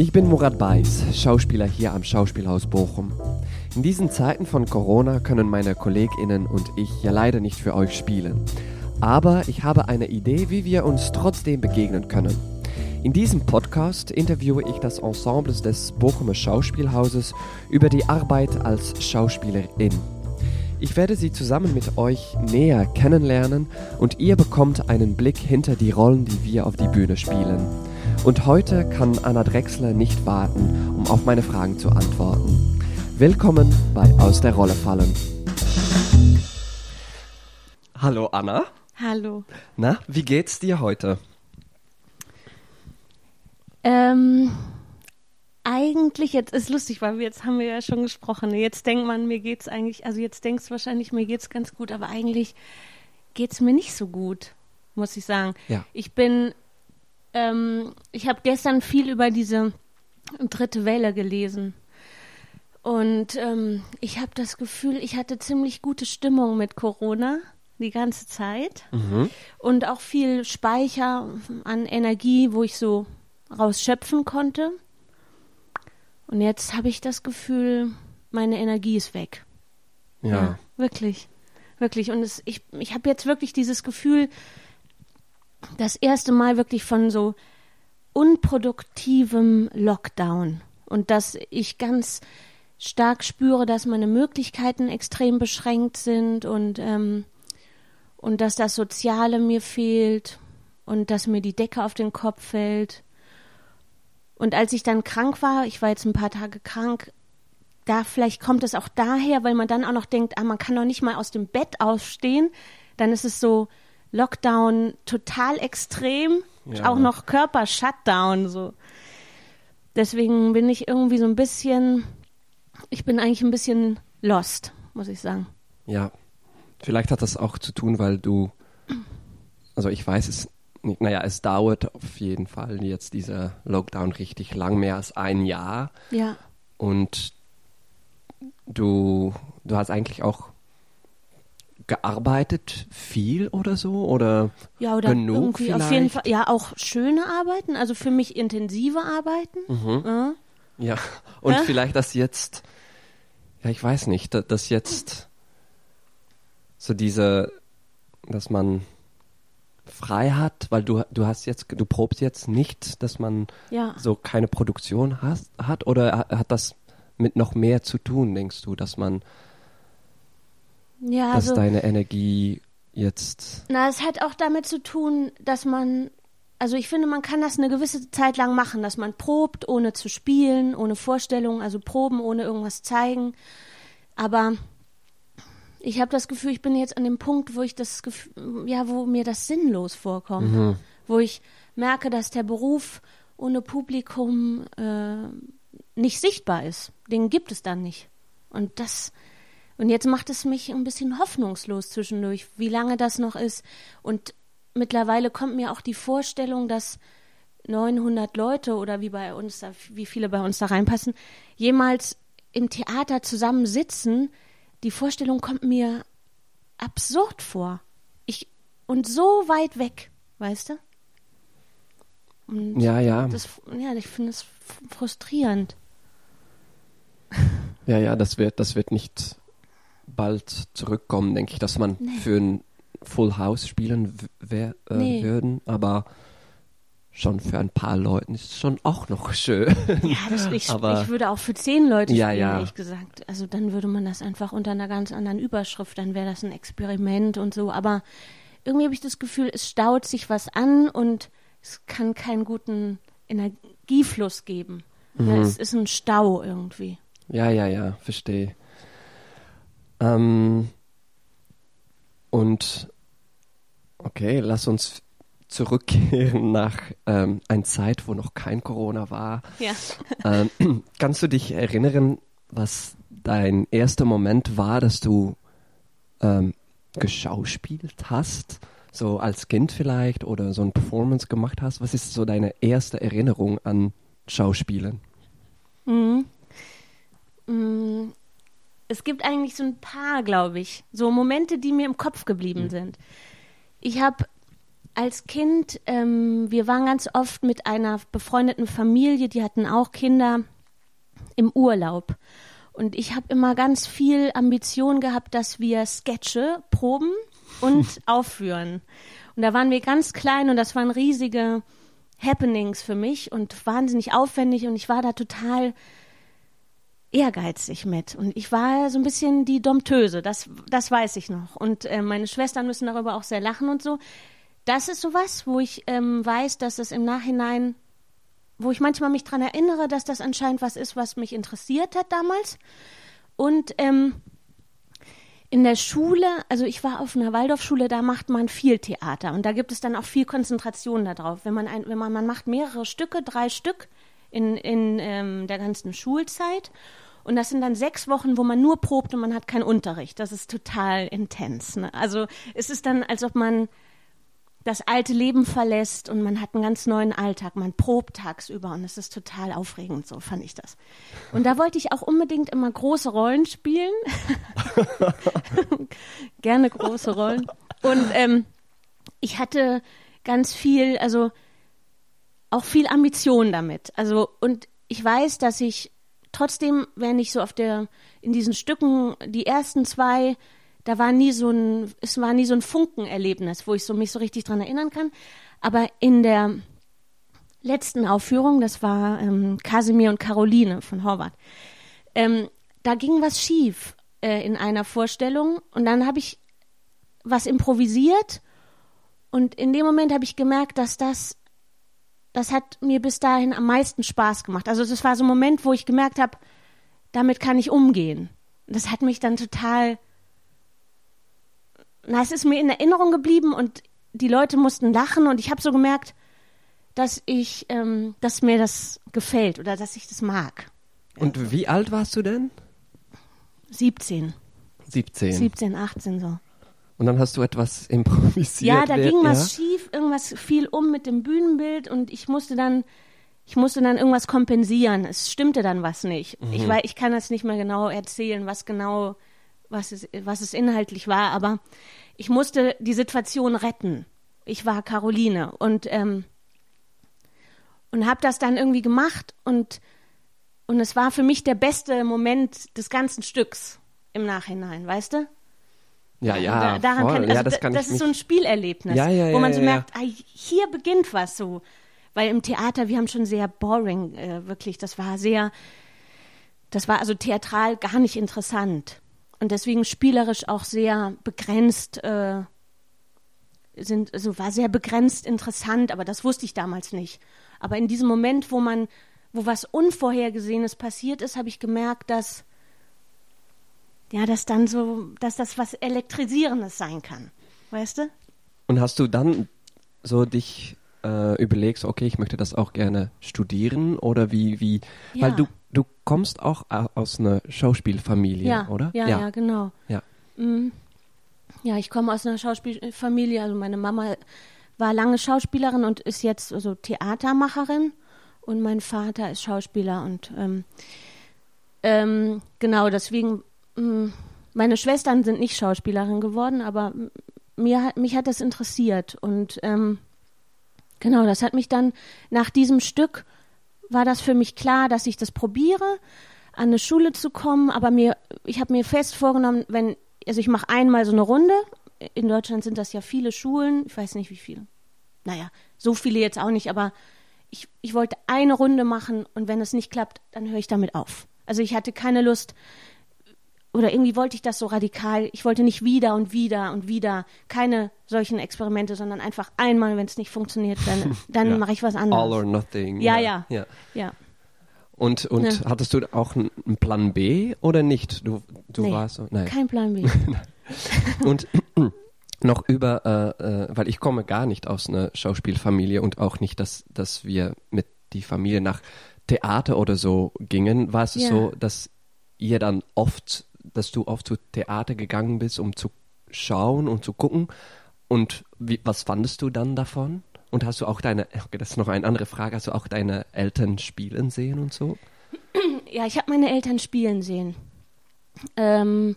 Ich bin Murat Beis, Schauspieler hier am Schauspielhaus Bochum. In diesen Zeiten von Corona können meine KollegInnen und ich ja leider nicht für euch spielen. Aber ich habe eine Idee, wie wir uns trotzdem begegnen können. In diesem Podcast interviewe ich das Ensemble des Bochumer Schauspielhauses über die Arbeit als Schauspielerin. Ich werde sie zusammen mit euch näher kennenlernen und ihr bekommt einen Blick hinter die Rollen, die wir auf die Bühne spielen. Und heute kann Anna Drechsler nicht warten, um auf meine Fragen zu antworten. Willkommen bei Aus der Rolle fallen. Hallo Anna. Hallo. Na, wie geht's dir heute? Ähm, eigentlich, jetzt ist lustig, weil wir jetzt haben wir ja schon gesprochen. Jetzt denkt man, mir geht's eigentlich, also jetzt denkst du wahrscheinlich, mir geht's ganz gut, aber eigentlich geht's mir nicht so gut, muss ich sagen. Ja. Ich bin, ähm, ich habe gestern viel über diese dritte Welle gelesen. Und ähm, ich habe das Gefühl, ich hatte ziemlich gute Stimmung mit Corona die ganze Zeit Mhm. und auch viel Speicher an Energie, wo ich so rausschöpfen konnte. Und jetzt habe ich das Gefühl, meine Energie ist weg. Ja. wirklich. Wirklich. Und es, ich, ich habe jetzt wirklich dieses Gefühl, das erste Mal wirklich von so unproduktivem Lockdown. Und dass ich ganz stark spüre, dass meine Möglichkeiten extrem beschränkt sind und, ähm, und dass das Soziale mir fehlt und dass mir die Decke auf den Kopf fällt. Und als ich dann krank war, ich war jetzt ein paar Tage krank, da vielleicht kommt es auch daher, weil man dann auch noch denkt, ah, man kann doch nicht mal aus dem Bett aufstehen. Dann ist es so Lockdown total extrem, Ja. auch noch Körper-Shutdown so. Deswegen bin ich irgendwie so ein bisschen, ich bin eigentlich ein bisschen lost, muss ich sagen. Ja. Vielleicht hat das auch zu tun, weil du, also ich weiß es nicht, naja, es dauert auf jeden Fall jetzt dieser Lockdown richtig lang, mehr als ein Jahr. Ja. Und du, du hast eigentlich auch gearbeitet viel oder so? Oder Ja, oder genug irgendwie vielleicht? auf jeden Fall, ja, auch schöne Arbeiten, also für mich intensive Arbeiten. Mhm. Ja. Ja, und Hä? vielleicht das jetzt, ja, ich weiß nicht, da- das jetzt so diese, dass man frei hat, weil du, du hast jetzt, du probst jetzt nicht, dass man Ja. so keine Produktion hast, hat oder ha- hat das mit noch mehr zu tun, denkst du, dass man, Ja, dass also, deine Energie jetzt, na, es hat auch damit zu tun, dass man, also ich finde, man kann das eine gewisse Zeit lang machen, dass man probt, ohne zu spielen, ohne Vorstellung, also proben, ohne irgendwas zeigen. Aber ich habe das Gefühl, ich bin jetzt an dem Punkt, wo ich das Gefühl, ja, wo mir das sinnlos vorkommt. Wo ich merke, dass der Beruf ohne Publikum äh, nicht sichtbar ist. Den gibt es dann nicht. Und das, und jetzt macht es mich ein bisschen hoffnungslos zwischendurch, wie lange das noch ist. Und mittlerweile kommt mir auch die Vorstellung, dass 900 Leute oder wie bei uns, da, wie viele bei uns da reinpassen, jemals im Theater zusammen sitzen. Die Vorstellung kommt mir absurd vor. Ich, und so weit weg, weißt du? Und ja, ja, das, ja, ich finde es frustrierend. ja, ja, das wird, das wird nicht bald zurückkommen, denke ich, dass man Nee. für ein Full House spielen w- wer, äh, Nee. würden, aber schon für ein paar Leuten ist es schon auch noch schön. Ja, das, ich, Aber- ich würde auch für zehn Leute Ja, spielen, ja. ehrlich gesagt. Also dann würde man das einfach unter einer ganz anderen Überschrift, dann wäre das ein Experiment und so. Aber irgendwie habe ich das Gefühl, es staut sich was an und es kann keinen guten Energiefluss geben. Mhm. Es ist ein Stau irgendwie. Ja, ja, ja, verstehe. Ähm, und okay, lass uns zurückkehren nach ähm, einer Zeit, wo noch kein Corona war. Ja. Ähm, kannst du dich erinnern, was dein erster Moment war, dass du ähm, geschauspielt hast? So als Kind vielleicht oder so ein Performance gemacht hast? Was ist so deine erste Erinnerung an Schauspielen? Mhm. Mm, Es gibt eigentlich so ein paar, glaube ich, so Momente, die mir im Kopf geblieben sind. Ich habe als Kind, ähm, wir waren ganz oft mit einer befreundeten Familie, die hatten auch Kinder im Urlaub. Und ich habe immer ganz viel Ambition gehabt, dass wir Sketche proben und aufführen. Und da waren wir ganz klein und das waren riesige Happenings für mich und wahnsinnig aufwendig und ich war da total ehrgeizig mit. Und ich war so ein bisschen die Domptöse, das, das weiß ich noch. Und äh, meine Schwestern müssen darüber auch sehr lachen und so. Das ist sowas, wo ich ähm, weiß, dass es im Nachhinein, wo ich manchmal mich daran erinnere, dass das anscheinend was ist, was mich interessiert hat damals. Und ähm, in der Schule, also ich war auf einer Waldorfschule, da macht man viel Theater und da gibt es dann auch viel Konzentration darauf. Wenn man ein, wenn man, man macht mehrere Stücke, drei Stück in, in ähm, der ganzen Schulzeit. Und das sind dann sechs Wochen, wo man nur probt und man hat keinen Unterricht. Das ist total intens. Ne? Also es ist dann, als ob man das alte Leben verlässt und man hat einen ganz neuen Alltag. Man probt tagsüber und es ist total aufregend, so fand ich das. Und da wollte ich auch unbedingt immer große Rollen spielen. Gerne große Rollen. Und ähm, ich hatte ganz viel, also auch viel Ambition damit. Also, und ich weiß, dass ich trotzdem, wenn ich so auf der, in diesen Stücken, die ersten zwei, da war nie so ein, es war nie so ein Funkenerlebnis, wo ich so, mich so richtig dran erinnern kann. Aber in der letzten Aufführung, das war ähm, Kasimir und Caroline von Horvath, ähm, da ging was schief äh, in einer Vorstellung und dann habe ich was improvisiert und in dem Moment habe ich gemerkt, dass das das hat mir bis dahin am meisten Spaß gemacht. Also das war so ein Moment, wo ich gemerkt habe, damit kann ich umgehen. Das hat mich dann total, na, es ist mir in Erinnerung geblieben und die Leute mussten lachen und ich habe so gemerkt, dass ich, ähm, dass mir das gefällt oder dass ich das mag. Und wie alt warst du denn? 17. 17. 17, 18 so. Und dann hast du etwas improvisiert. Ja, da ging was ja? schief, irgendwas fiel um mit dem Bühnenbild und ich musste dann, ich musste dann irgendwas kompensieren. Es stimmte dann was nicht. Mhm. Ich, weiß, ich kann das nicht mehr genau erzählen, was genau, was es, was es inhaltlich war, aber ich musste die Situation retten. Ich war Caroline und ähm, und habe das dann irgendwie gemacht und und es war für mich der beste Moment des ganzen Stücks im Nachhinein, weißt du? Ja, ja, da, daran voll. kann, also ja, das, kann das ist so ein Spielerlebnis, ja, ja, wo man so merkt, ah, hier beginnt was so. Weil im Theater, wir haben schon sehr boring, äh, wirklich, das war sehr, das war also theatral gar nicht interessant. Und deswegen spielerisch auch sehr begrenzt, äh, sind, also war sehr begrenzt interessant, aber das wusste ich damals nicht. Aber in diesem Moment, wo man, wo was Unvorhergesehenes passiert ist, habe ich gemerkt, dass ja, dass dann so, dass das was Elektrisierendes sein kann. Weißt du? Und hast du dann so dich äh, überlegst, okay, ich möchte das auch gerne studieren oder wie, wie, Ja. weil du, du kommst auch aus einer Schauspielfamilie, Ja, oder? ja, ja, genau. Ja. Mhm. Ja, ich komme aus einer Schauspielfamilie. Also meine Mama war lange Schauspielerin und ist jetzt also Theatermacherin und mein Vater ist Schauspieler und ähm, ähm, genau deswegen meine Schwestern sind nicht Schauspielerin geworden, aber mir mich hat das interessiert und ähm, genau das hat mich dann nach diesem Stück war das für mich klar, dass ich das probiere an eine Schule zu kommen, aber mir ich habe mir fest vorgenommen, wenn also ich mache einmal so eine Runde. In Deutschland sind das ja viele Schulen, ich weiß nicht wie viele. Naja, so viele jetzt auch nicht, aber ich, ich wollte eine Runde machen und wenn es nicht klappt, dann höre ich damit auf. Also ich hatte keine Lust oder irgendwie wollte ich das so radikal. Ich wollte nicht wieder und wieder und wieder keine solchen Experimente, sondern einfach einmal, wenn es nicht funktioniert, dann, dann Ja. mache ich was All or anderes. nothing. Ja, ja. ja. Ja. Und, und Ja. hattest du auch einen einen Plan B oder nicht? Du, du Nee, warst so, nein. Kein Plan B. Und noch über, äh, äh, weil ich komme gar nicht aus einer Schauspielfamilie und auch nicht, dass, dass wir mit die Familie nach Theater oder so gingen. War es Ja. so, dass ihr dann oft, dass du oft zu Theater gegangen bist, um zu schauen und zu gucken? Und wie, was fandest du dann davon? Und hast du auch deine, okay, das ist noch eine andere Frage, hast du auch deine Eltern spielen sehen und so? Ja, ich habe meine Eltern spielen sehen. Ähm,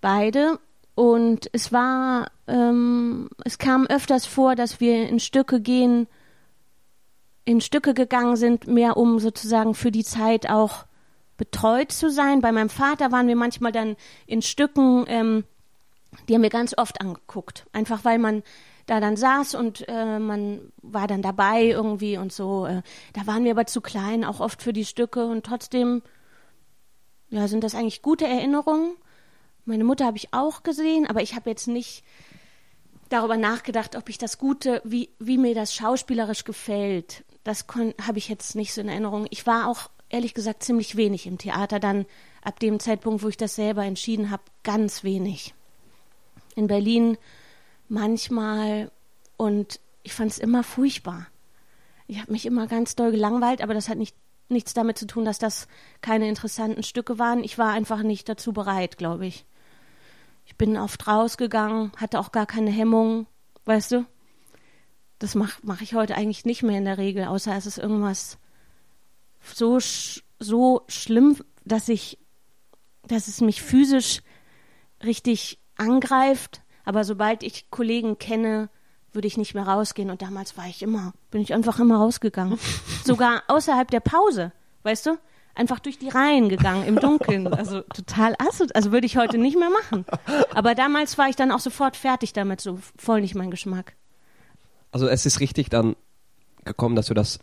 beide. Und es war, ähm, es kam öfters vor, dass wir in Stücke gehen, in Stücke gegangen sind, mehr um sozusagen für die Zeit auch betreut zu sein. Bei meinem Vater waren wir manchmal dann in Stücken, ähm, die haben wir ganz oft angeguckt. Einfach weil man da dann saß und äh, man war dann dabei irgendwie und so. Äh, da waren wir aber zu klein, auch oft für die Stücke und trotzdem, ja, sind das eigentlich gute Erinnerungen. Meine Mutter habe ich auch gesehen, aber ich habe jetzt nicht darüber nachgedacht, ob ich das Gute, wie, wie mir das schauspielerisch gefällt. Das habe ich jetzt nicht so in Erinnerung. Ich war auch ehrlich gesagt ziemlich wenig im Theater, dann ab dem Zeitpunkt, wo ich das selber entschieden habe, ganz wenig. In Berlin manchmal und ich fand es immer furchtbar. Ich habe mich immer ganz doll gelangweilt, aber das hat nicht, nichts damit zu tun, dass das keine interessanten Stücke waren. Ich war einfach nicht dazu bereit, glaube ich. Ich bin oft rausgegangen, hatte auch gar keine Hemmung, weißt du? Das mache mach ich heute eigentlich nicht mehr in der Regel, außer es ist irgendwas so, so schlimm, dass ich, dass es mich physisch richtig angreift. Aber sobald ich Kollegen kenne, würde ich nicht mehr rausgehen. Und damals war ich immer, bin ich einfach immer rausgegangen. Sogar außerhalb der Pause, weißt du? Einfach durch die Reihen gegangen im Dunkeln. Also total assozial. Also würde ich heute nicht mehr machen. Aber damals war ich dann auch sofort fertig damit, so voll nicht mein Geschmack. Also es ist richtig dann gekommen, dass du das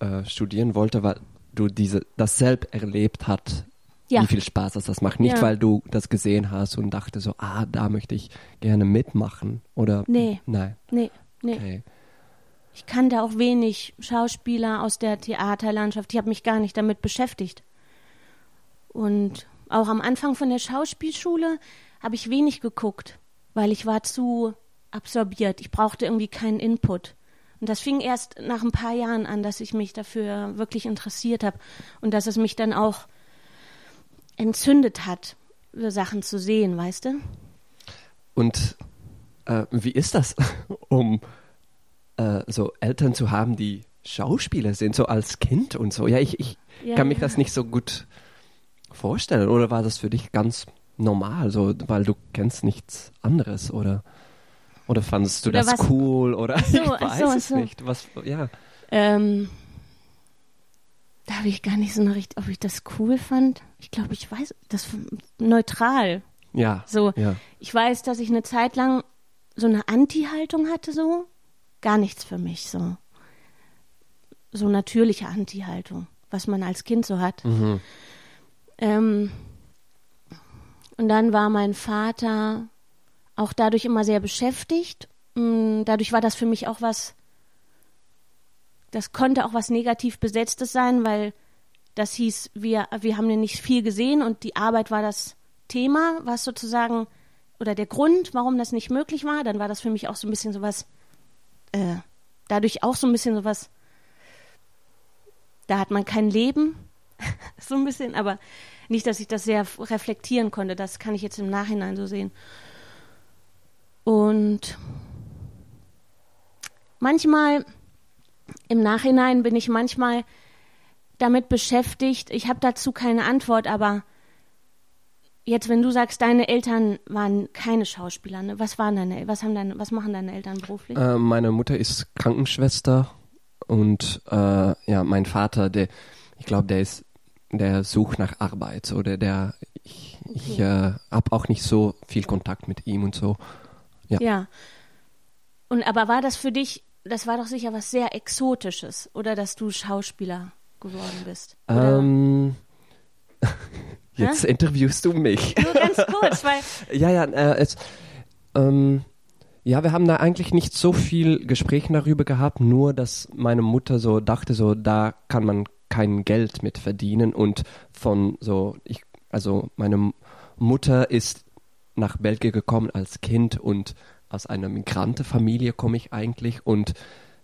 äh, studieren wollte, weil du diese, das selbst erlebt hast, ja. wie viel Spaß das, das macht. Nicht, ja. weil du das gesehen hast und dachte so, ah, da möchte ich gerne mitmachen. Oder? Nee. Nein. Nee, nee. Okay. Ich kannte auch wenig Schauspieler aus der Theaterlandschaft. Ich habe mich gar nicht damit beschäftigt. Und auch am Anfang von der Schauspielschule habe ich wenig geguckt, weil ich war zu absorbiert. Ich brauchte irgendwie keinen Input. Und das fing erst nach ein paar Jahren an, dass ich mich dafür wirklich interessiert habe und dass es mich dann auch entzündet hat, Sachen zu sehen, weißt du? Und äh, wie ist das, um äh, so Eltern zu haben, die Schauspieler sind, so als Kind und so? Ja, ich, ich ja, kann mich ja. das nicht so gut vorstellen. Oder war das für dich ganz normal, so, weil du kennst nichts anderes, oder? Oder fandest du oder das was? cool? Oder so, ich weiß so, es so. nicht. Was, ja. Ähm, da habe ich gar nicht so eine Richtung, ob ich das cool fand. Ich glaube, ich weiß, das neutral. Ja. So, ja. ich weiß, dass ich eine Zeit lang so eine Anti-Haltung hatte, so. Gar nichts für mich, so. So natürliche Anti-Haltung, was man als Kind so hat. Mhm. Ähm, und dann war mein Vater auch dadurch immer sehr beschäftigt. Mm, dadurch war das für mich auch was, das konnte auch was negativ besetztes sein, weil das hieß, wir, wir haben ja nicht viel gesehen und die Arbeit war das Thema, was sozusagen, oder der Grund, warum das nicht möglich war. Dann war das für mich auch so ein bisschen sowas, äh, dadurch auch so ein bisschen sowas, da hat man kein Leben, so ein bisschen, aber nicht, dass ich das sehr reflektieren konnte, das kann ich jetzt im Nachhinein so sehen. Und manchmal, im Nachhinein bin ich manchmal damit beschäftigt, ich habe dazu keine Antwort, aber jetzt, wenn du sagst, deine Eltern waren keine Schauspieler, ne? was waren deine, was haben deine, was machen deine Eltern beruflich? Äh, meine Mutter ist Krankenschwester und äh, ja, mein Vater, der, ich glaube, der ist, der sucht nach Arbeit oder der, ich, okay. ich äh, habe auch nicht so viel Kontakt mit ihm und so. Ja. ja. Und aber war das für dich, das war doch sicher was sehr Exotisches, oder dass du Schauspieler geworden bist? Ähm, jetzt interviewst du mich. Nur ganz kurz, weil. ja, ja, äh, es, ähm, ja, wir haben da eigentlich nicht so viel Gespräche darüber gehabt, nur dass meine Mutter so dachte, so da kann man kein Geld mit verdienen und von so, ich, also meine Mutter ist nach Belgien gekommen als Kind und aus einer Migrantenfamilie komme ich eigentlich und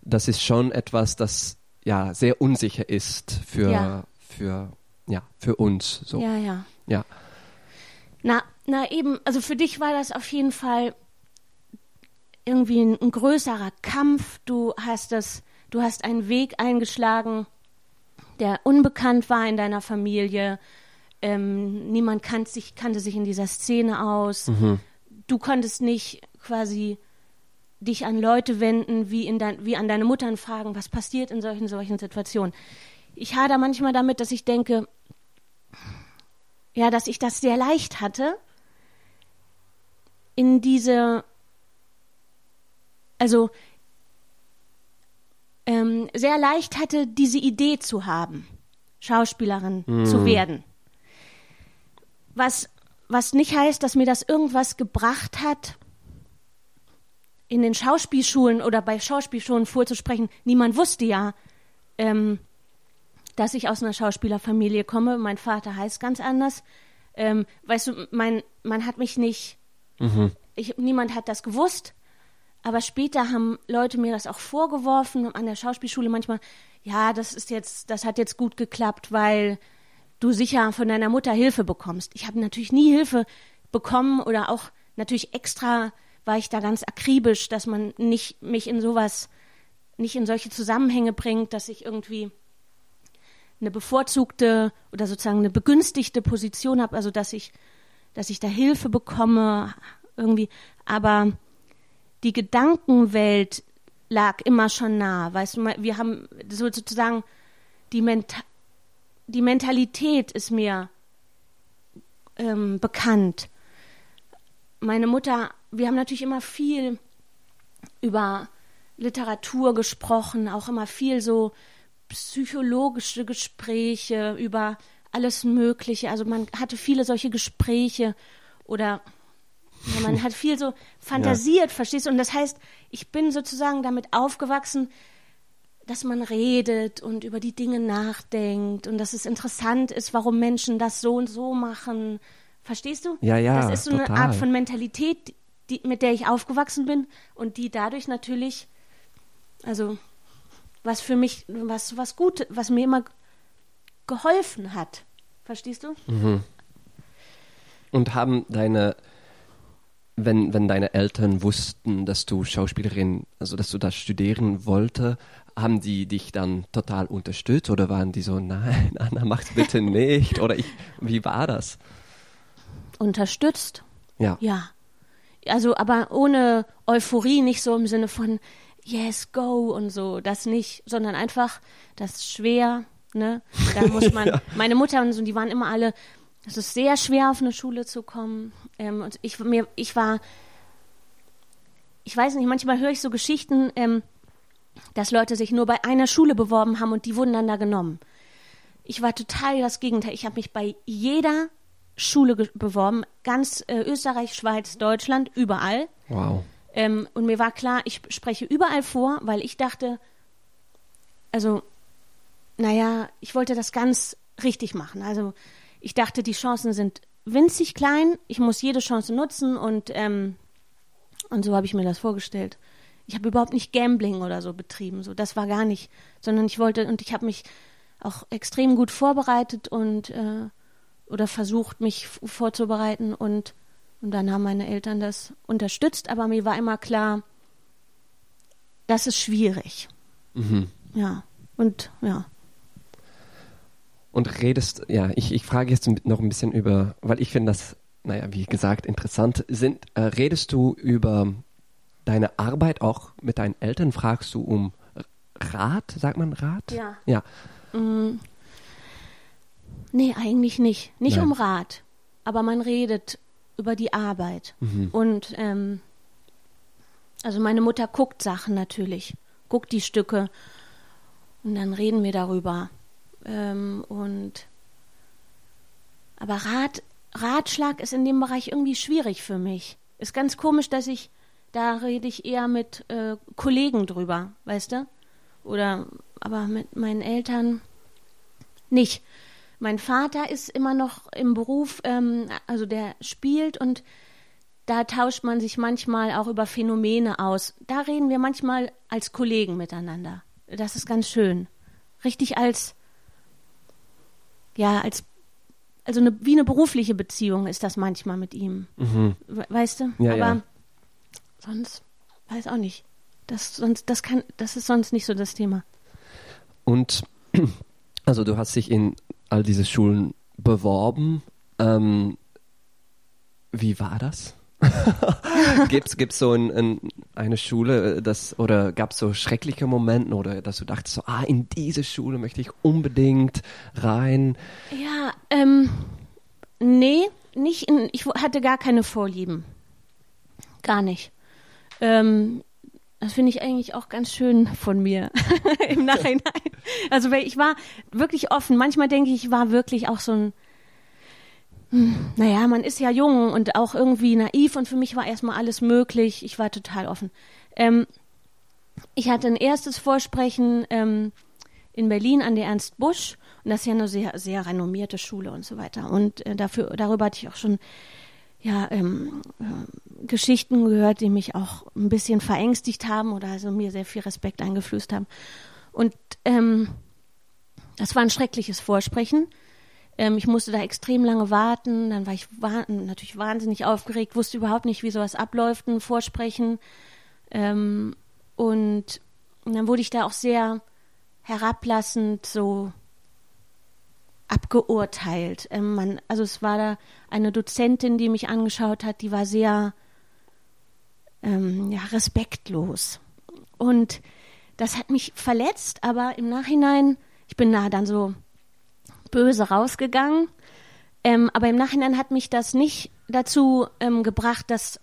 das ist schon etwas, das ja sehr unsicher ist für ja. für ja für uns so. Ja, ja. Ja. Na, na eben, also für dich war das auf jeden Fall irgendwie ein, ein größerer Kampf. Du hast das, du hast einen Weg eingeschlagen, der unbekannt war in deiner Familie. Ähm, niemand kannte sich, kannte sich in dieser Szene aus. Mhm. du konntest nicht quasi dich an Leute wenden, wie, in dein, wie an deine Mutter und fragen, was passiert in solchen, solchen Situationen. Ich hader manchmal damit, dass ich denke, ja, dass ich das sehr leicht hatte, in diese, also ähm, sehr leicht hatte, diese Idee zu haben, Schauspielerin mm. zu werden. Was, was nicht heißt, dass mir das irgendwas gebracht hat, in den Schauspielschulen oder bei Schauspielschulen vorzusprechen. Niemand wusste ja, ähm, dass ich aus einer Schauspielerfamilie komme. Mein Vater heißt ganz anders. Ähm, weißt du, mein, man hat mich nicht, mhm. ich, niemand hat das gewusst. Aber später haben Leute mir das auch vorgeworfen an der Schauspielschule manchmal. Ja, das ist jetzt, das hat jetzt gut geklappt, weil du sicher von deiner Mutter Hilfe bekommst. Ich habe natürlich nie Hilfe bekommen oder auch natürlich extra war ich da ganz akribisch, dass man nicht mich in sowas, nicht in solche Zusammenhänge bringt, dass ich irgendwie eine bevorzugte oder sozusagen eine begünstigte Position habe, also dass ich, dass ich da Hilfe bekomme, irgendwie. Aber die Gedankenwelt lag immer schon nah. Weißt du, wir haben sozusagen die, Menta die Mentalität ist mir ähm, bekannt. Meine Mutter, wir haben natürlich immer viel über Literatur gesprochen, auch immer viel so psychologische Gespräche über alles Mögliche. Also man hatte viele solche Gespräche oder ja, man hat viel so fantasiert, ja. verstehst du? Und das heißt, ich bin sozusagen damit aufgewachsen, dass man redet und über die Dinge nachdenkt und dass es interessant ist, warum Menschen das so und so machen. Verstehst du? Ja, ja. Das ist so total. eine Art von Mentalität, die, mit der ich aufgewachsen bin und die dadurch natürlich, also was für mich, was, was gut, was mir immer geholfen hat. Verstehst du? Mhm. Und haben deine wenn, wenn deine Eltern wussten, dass du Schauspielerin, also dass du das studieren wollte, haben die dich dann total unterstützt oder waren die so, nein, Anna, mach's bitte nicht? Oder ich, wie war das? Unterstützt? Ja. Ja. Also, aber ohne Euphorie, nicht so im Sinne von, yes, go und so, das nicht, sondern einfach, das ist schwer, ne? Da muss man, ja. meine Mutter und so, die waren immer alle, es ist sehr schwer, auf eine Schule zu kommen. Ähm, und ich, mir, ich war, ich weiß nicht, manchmal höre ich so Geschichten, ähm, dass Leute sich nur bei einer Schule beworben haben und die wurden dann da genommen. Ich war total das Gegenteil. Ich habe mich bei jeder Schule beworben, ganz äh, Österreich, Schweiz, Deutschland, überall. Wow. Ähm, und mir war klar, ich spreche überall vor, weil ich dachte, also, naja, ich wollte das ganz richtig machen. Also ich dachte, die Chancen sind winzig klein, ich muss jede Chance nutzen und, ähm, und so habe ich mir das vorgestellt. Ich habe überhaupt nicht Gambling oder so betrieben, so das war gar nicht, sondern ich wollte und ich habe mich auch extrem gut vorbereitet und äh, oder versucht, mich vorzubereiten und und dann haben meine Eltern das unterstützt, aber mir war immer klar, das ist schwierig. Mhm. Ja. Und ja. Und redest, ja, ich, ich frage jetzt noch ein bisschen über, weil ich finde das, naja, wie gesagt, interessant. Sind, äh, redest du über deine Arbeit auch mit deinen Eltern? Fragst du um Rat, sagt man Rat? Ja. Ja. Mm. Nee, eigentlich nicht. Nicht Nein. um Rat. Aber man redet über die Arbeit. Mhm. Und ähm, also meine Mutter guckt Sachen natürlich, guckt die Stücke und dann reden wir darüber. Ähm, und aber Rat, Ratschlag ist in dem Bereich irgendwie schwierig für mich. Ist ganz komisch, dass ich, da rede ich eher mit äh, Kollegen drüber, weißt du? Oder aber mit meinen Eltern nicht. Mein Vater ist immer noch im Beruf, ähm, also der spielt und da tauscht man sich manchmal auch über Phänomene aus. Da reden wir manchmal als Kollegen miteinander. Das ist ganz schön. Richtig als ja, als also eine, wie eine berufliche Beziehung ist das manchmal mit ihm. Mhm. Weißt du? Ja, Aber ja. Sonst weiß auch nicht. Das sonst das kann das ist sonst nicht so das Thema. Und also du hast dich in all diese Schulen beworben. Ähm, wie war das? gibt's gibt's so ein, ein, eine Schule, das oder gab es so schreckliche Momente oder dass du dachtest so, ah, in diese Schule möchte ich unbedingt rein? Ja, ähm, nee, nicht in, ich hatte gar keine Vorlieben. Gar nicht. Ähm, das finde ich eigentlich auch ganz schön von mir im Nachhinein. Also weil ich war wirklich offen. Manchmal denke ich, ich war wirklich auch so ein, hm, naja, man ist ja jung und auch irgendwie naiv und für mich war erstmal alles möglich. Ich war total offen. Ähm, ich hatte ein erstes Vorsprechen ähm, in Berlin an der Ernst Busch und das ist ja eine sehr, sehr renommierte Schule und so weiter. Und äh, dafür, darüber hatte ich auch schon ja, ähm, äh, Geschichten gehört, die mich auch ein bisschen verängstigt haben oder also mir sehr viel Respekt eingeflößt haben. Und ähm, das war ein schreckliches Vorsprechen. Ähm, ich musste da extrem lange warten. Dann war ich wa natürlich wahnsinnig aufgeregt, wusste überhaupt nicht, wie sowas abläuft, ein Vorsprechen. Ähm, und, und dann wurde ich da auch sehr herablassend so abgeurteilt. Ähm, man, also es war da eine Dozentin, die mich angeschaut hat, die war sehr ähm, ja, respektlos. Und das hat mich verletzt, aber im Nachhinein, ich bin da dann so böse rausgegangen. Ähm, aber im Nachhinein hat mich das nicht dazu ähm, gebracht, das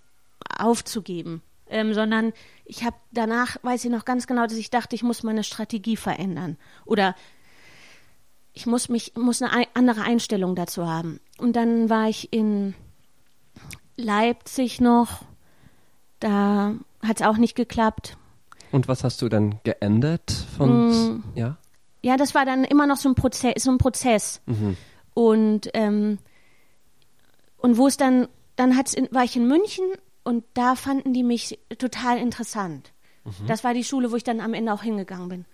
aufzugeben, ähm, sondern ich habe danach, weiß ich noch ganz genau, dass ich dachte, ich muss meine Strategie verändern oder ich muss mich, muss eine andere Einstellung dazu haben. Und dann war ich in Leipzig noch, da hat es auch nicht geklappt. Und was hast du dann geändert von, mm, ja? Ja, das war dann immer noch so ein Prozess, so ein Prozess. Mhm. Und, ähm, und wo es dann, dann hat's in, war ich in München und da fanden die mich total interessant. Mhm. Das war die Schule, wo ich dann am Ende auch hingegangen bin.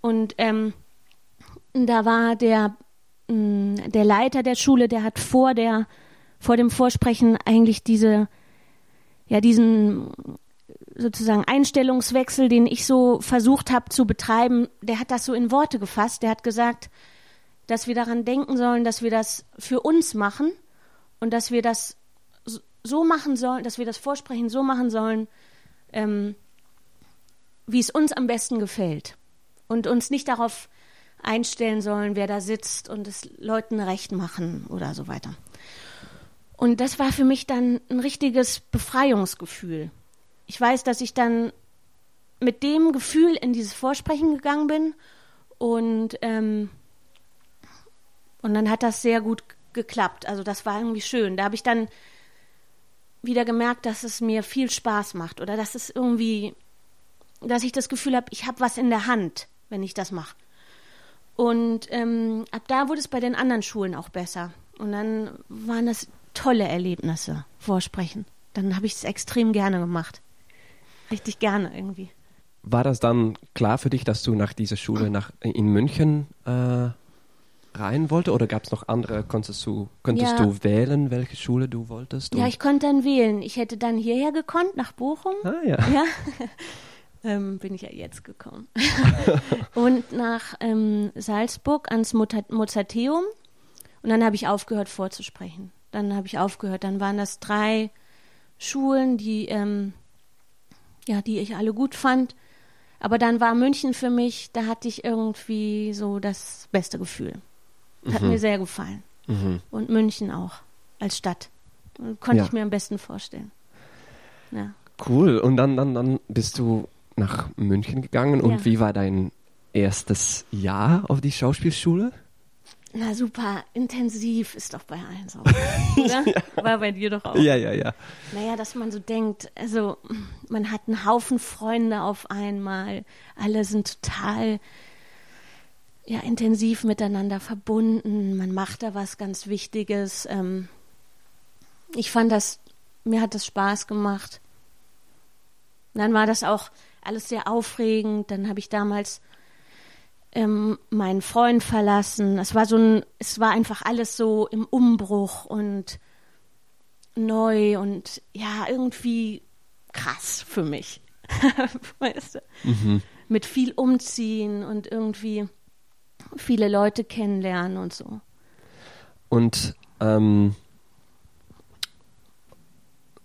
Und ähm, da war der, mm, der Leiter der Schule, der hat vor der, vor dem Vorsprechen eigentlich diese, ja, diesen sozusagen Einstellungswechsel, den ich so versucht habe zu betreiben, der hat das so in Worte gefasst. Der hat gesagt, dass wir daran denken sollen, dass wir das für uns machen und dass wir das so machen sollen, dass wir das Vorsprechen so machen sollen, ähm, wie es uns am besten gefällt. Und uns nicht darauf einstellen sollen, wer da sitzt und es Leuten recht machen oder so weiter. Und das war für mich dann ein richtiges Befreiungsgefühl. Ich weiß, dass ich dann mit dem Gefühl in dieses Vorsprechen gegangen bin und, ähm, und dann hat das sehr gut geklappt. Also das war irgendwie schön. Da habe ich dann wieder gemerkt, dass es mir viel Spaß macht oder dass es irgendwie, dass ich das Gefühl habe, ich habe was in der Hand, wenn ich das mache. Und ähm, ab da wurde es bei den anderen Schulen auch besser. Und dann waren das tolle Erlebnisse, Vorsprechen. Dann habe ich es extrem gerne gemacht. Richtig gerne irgendwie. War das dann klar für dich, dass du nach dieser Schule nach, in München äh, rein wollte oder gab es noch andere? Konntest du, konntest ja. du wählen, welche Schule du wolltest? Ja, ich konnte dann wählen. Ich hätte dann hierher gekonnt, nach Bochum. Ah ja. ja. ähm, bin ich ja jetzt gekommen. und nach ähm, Salzburg ans Mozarteum. Und dann habe ich aufgehört vorzusprechen. Dann habe ich aufgehört. Dann waren das drei Schulen, die, ähm, ja, die ich alle gut fand. Aber dann war München für mich, da hatte ich irgendwie so das beste Gefühl. Hat mhm. mir sehr gefallen. Mhm. Und München auch als Stadt. Konnte ja. ich mir am besten vorstellen. Ja. Cool. Und dann, dann, dann bist du nach München gegangen. Und ja. wie war dein erstes Jahr auf die Schauspielschule? Na super, intensiv ist doch bei allen so. Oder? ja. War bei dir doch auch. Ja, ja, ja. Naja, dass man so denkt, also man hat einen Haufen Freunde auf einmal, alle sind total ja, intensiv miteinander verbunden, man macht da was ganz Wichtiges. Ähm, ich fand das, mir hat das Spaß gemacht. dann war das auch alles sehr aufregend. Dann habe ich damals ähm, meinen Freund verlassen. Es war so ein, es war einfach alles so im Umbruch und neu und ja, irgendwie krass für mich. weißt du? Mhm. Mit viel umziehen und irgendwie viele Leute kennenlernen und so. Und ähm,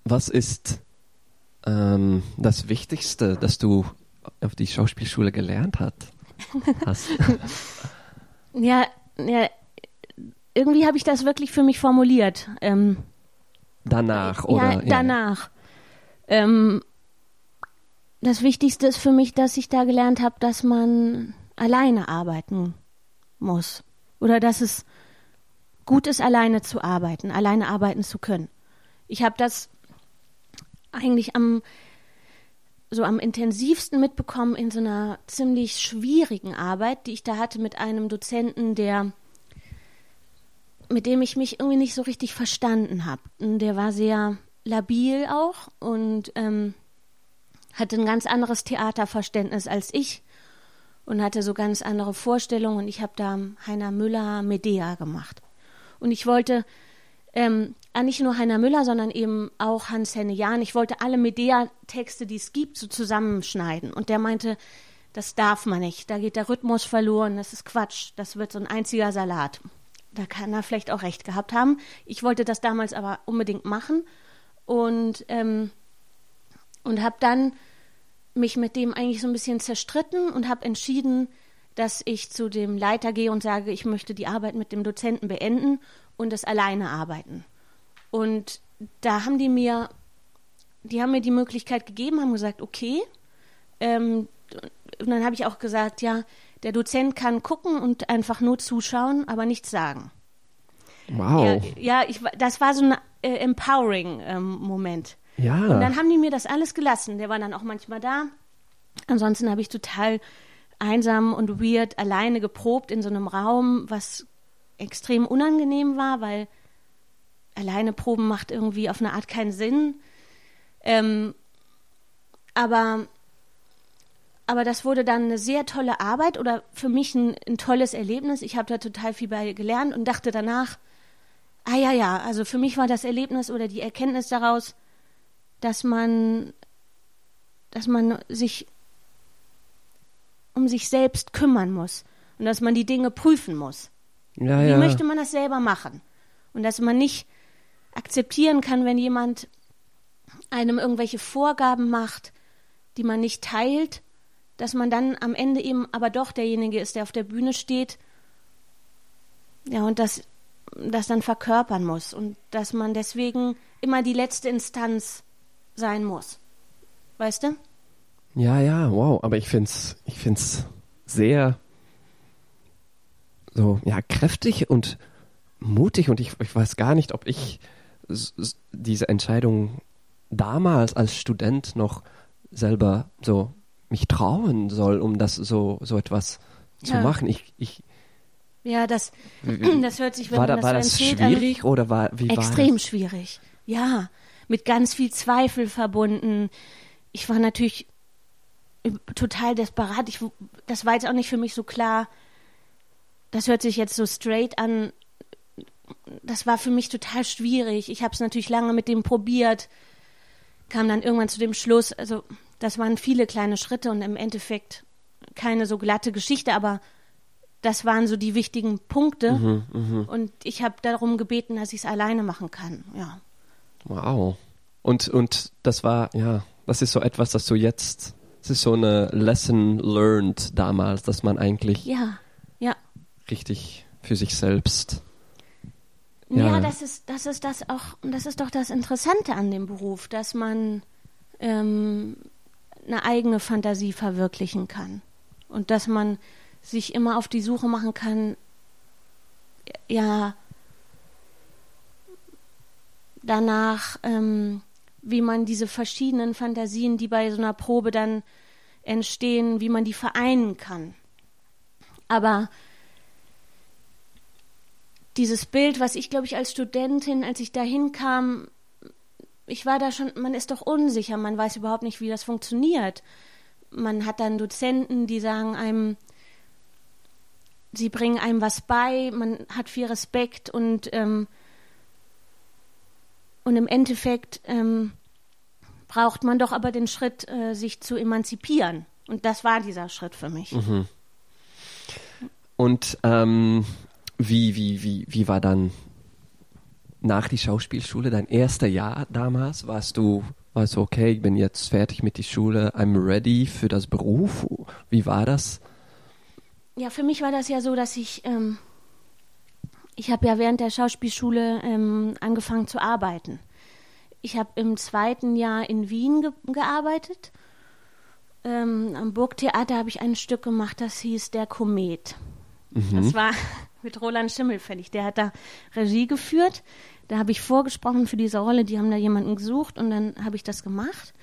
was ist ähm, das Wichtigste, das du auf die Schauspielschule gelernt hat, hast? ja, ja, irgendwie habe ich das wirklich für mich formuliert. Ähm, danach, oder? Ja, danach. Ja. Ähm, das Wichtigste ist für mich, dass ich da gelernt habe, dass man alleine arbeiten muss. Oder dass es gut ist, alleine zu arbeiten, alleine arbeiten zu können. Ich habe das eigentlich am so am intensivsten mitbekommen in so einer ziemlich schwierigen Arbeit, die ich da hatte mit einem Dozenten, der mit dem ich mich irgendwie nicht so richtig verstanden habe. Der war sehr labil auch und ähm, hatte ein ganz anderes Theaterverständnis als ich und hatte so ganz andere Vorstellungen. Und ich habe da Heiner Müller Medea gemacht. Und ich wollte ähm, nicht nur Heiner Müller, sondern eben auch Hans-Henne Jahn. Ich wollte alle Medea-Texte, die es gibt, so zusammenschneiden. Und der meinte, das darf man nicht. Da geht der Rhythmus verloren. Das ist Quatsch. Das wird so ein einziger Salat. Da kann er vielleicht auch recht gehabt haben. Ich wollte das damals aber unbedingt machen und ähm, und habe dann mich mit dem eigentlich so ein bisschen zerstritten und habe entschieden, dass ich zu dem Leiter gehe und sage, ich möchte die Arbeit mit dem Dozenten beenden und das alleine arbeiten. Und da haben die mir, die haben mir die Möglichkeit gegeben, haben gesagt, okay. Ähm, und dann habe ich auch gesagt, ja, der Dozent kann gucken und einfach nur zuschauen, aber nichts sagen. Wow. Ja, ja ich, das war so ein äh, empowering ähm, Moment. Ja. Und dann haben die mir das alles gelassen. Der war dann auch manchmal da. Ansonsten habe ich total einsam und weird alleine geprobt in so einem Raum, was extrem unangenehm war, weil alleine proben macht irgendwie auf eine Art keinen Sinn. Ähm, aber, aber das wurde dann eine sehr tolle Arbeit oder für mich ein, ein tolles Erlebnis. Ich habe da total viel bei gelernt und dachte danach, ah ja, ja, also für mich war das Erlebnis oder die Erkenntnis daraus, dass man, dass man sich um sich selbst kümmern muss und dass man die Dinge prüfen muss. Ja, Wie ja. möchte man das selber machen? Und dass man nicht akzeptieren kann, wenn jemand einem irgendwelche Vorgaben macht, die man nicht teilt, dass man dann am Ende eben aber doch derjenige ist, der auf der Bühne steht. Ja, und das, das dann verkörpern muss und dass man deswegen immer die letzte Instanz sein muss. Weißt du? Ja, ja, wow. Aber ich finde es ich find's sehr so, ja, kräftig und mutig und ich, ich weiß gar nicht, ob ich diese Entscheidung damals als Student noch selber so mich trauen soll, um das so, so etwas zu Ja. machen. Ich, ich, Ja, das, das hört sich, wenn war man da, war das das erzählt, schwierig oder war, wie extrem war das? schwierig. Ja, mit ganz viel Zweifel verbunden. Ich war natürlich total desperat. Ich, das war jetzt auch nicht für mich so klar. Das hört sich jetzt so straight an. Das war für mich total schwierig. Ich habe es natürlich lange mit dem probiert, kam dann irgendwann zu dem Schluss. Also das waren viele kleine Schritte und im Endeffekt keine so glatte Geschichte, aber das waren so die wichtigen Punkte. Mhm, Und ich habe darum gebeten, dass ich es alleine machen kann. Ja. Wow. Und, und das war, ja, das ist so etwas, das du jetzt, es ist so eine Lesson learned damals, dass man eigentlich Ja, ja. richtig für sich selbst. Ja, Ja. das ist, das ist das auch, das ist doch das Interessante an dem Beruf, dass man ähm, eine eigene Fantasie verwirklichen kann. Und dass man sich immer auf die Suche machen kann, ja, danach, ähm, wie man diese verschiedenen Fantasien, die bei so einer Probe dann entstehen, wie man die vereinen kann. Aber dieses Bild, was ich, glaube ich, als Studentin, als ich da hinkam, ich war da schon, man ist doch unsicher, man weiß überhaupt nicht, wie das funktioniert. Man hat dann Dozenten, die sagen einem, sie bringen einem was bei, man hat viel Respekt und, ähm, und im Endeffekt ähm, braucht man doch aber den Schritt, äh, sich zu emanzipieren. Und das war dieser Schritt für mich. Und ähm, wie, wie, wie, wie war dann nach die Schauspielschule, dein erster Jahr damals, warst du, warst du okay, ich bin jetzt fertig mit der Schule, I'm ready für das Beruf? Wie war das? Ja, für mich war das ja so, dass ich, ähm, ich habe ja während der Schauspielschule ähm, angefangen zu arbeiten. Ich habe im zweiten Jahr in Wien ge gearbeitet. Ähm, am Burgtheater habe ich ein Stück gemacht, das hieß Der Komet. Mhm. Das war mit Roland Schimmelfällig. Der hat da Regie geführt. Da habe ich vorgesprochen für diese Rolle. Die haben da jemanden gesucht und dann habe ich das gemacht.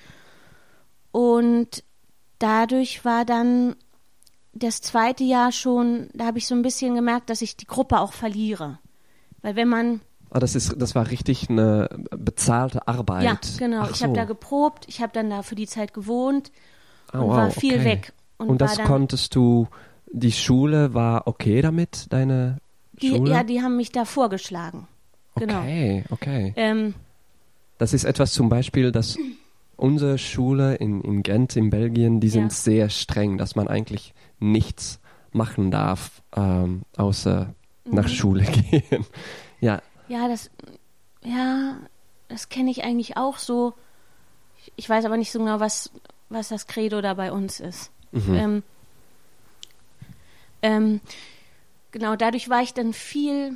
Und dadurch war dann das zweite Jahr schon, da habe ich so ein bisschen gemerkt, dass ich die Gruppe auch verliere. Weil wenn man Ah, das, ist, das war richtig eine bezahlte Arbeit. Ja, genau. Ach ich so. habe da geprobt, ich habe dann da für die Zeit gewohnt oh, und wow, war viel okay. weg. Und, und das konntest du, die Schule war okay damit, deine die, Schule? Ja, die haben mich da vorgeschlagen. Genau. Okay, okay. Ähm, das ist etwas zum Beispiel, dass unsere Schule in, in Gent in Belgien, die sind ja. sehr streng, dass man eigentlich nichts machen darf, ähm, außer mhm. nach Schule gehen. ja, ja, das, ja, das kenne ich eigentlich auch so. Ich weiß aber nicht so genau, was, was das Credo da bei uns ist. Mhm. Ähm, ähm, genau, dadurch war ich dann viel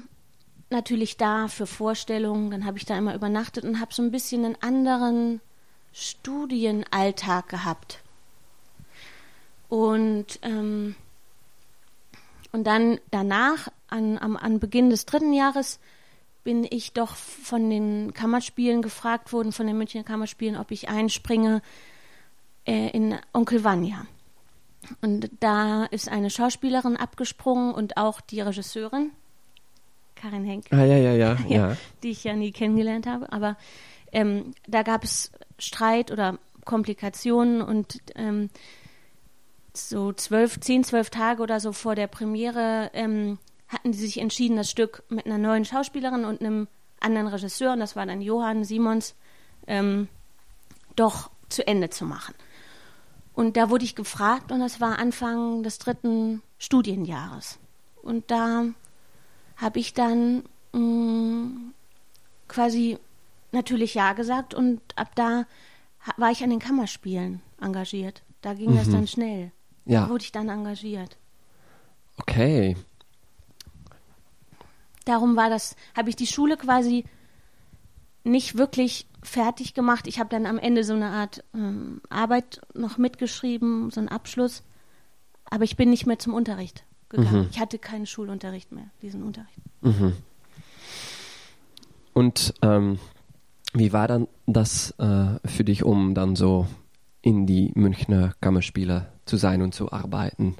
natürlich da für Vorstellungen. Dann habe ich da immer übernachtet und habe so ein bisschen einen anderen Studienalltag gehabt. Und, ähm, und dann danach, an, am, an Beginn des dritten Jahres, bin ich doch von den Kammerspielen gefragt worden, von den Münchner Kammerspielen, ob ich einspringe äh, in Onkel Vanya. Und da ist eine Schauspielerin abgesprungen und auch die Regisseurin, Karin Henk. Ah, ja, ja, ja, ja. Die ich ja nie kennengelernt habe. Aber ähm, da gab es Streit oder Komplikationen und ähm, so zwölf, zehn, zwölf Tage oder so vor der Premiere ähm, hatten die sich entschieden, das Stück mit einer neuen Schauspielerin und einem anderen Regisseur, und das war dann Johann Simons, ähm, doch zu Ende zu machen. Und da wurde ich gefragt und das war Anfang des dritten Studienjahres. Und da habe ich dann mh, mm, quasi natürlich Ja gesagt und ab da war ich an den Kammerspielen engagiert. Da ging mhm. das dann schnell. Ja. Da wurde ich dann engagiert. Okay darum war das, habe ich die Schule quasi nicht wirklich fertig gemacht. Ich habe dann am Ende so eine Art ähm, Arbeit noch mitgeschrieben, so einen Abschluss. Aber ich bin nicht mehr zum Unterricht gegangen. Mhm. Ich hatte keinen Schulunterricht mehr, diesen Unterricht. Mhm. Und ähm, wie war dann das äh, für dich, um dann so in die Münchner Kammerspiele zu sein und zu arbeiten?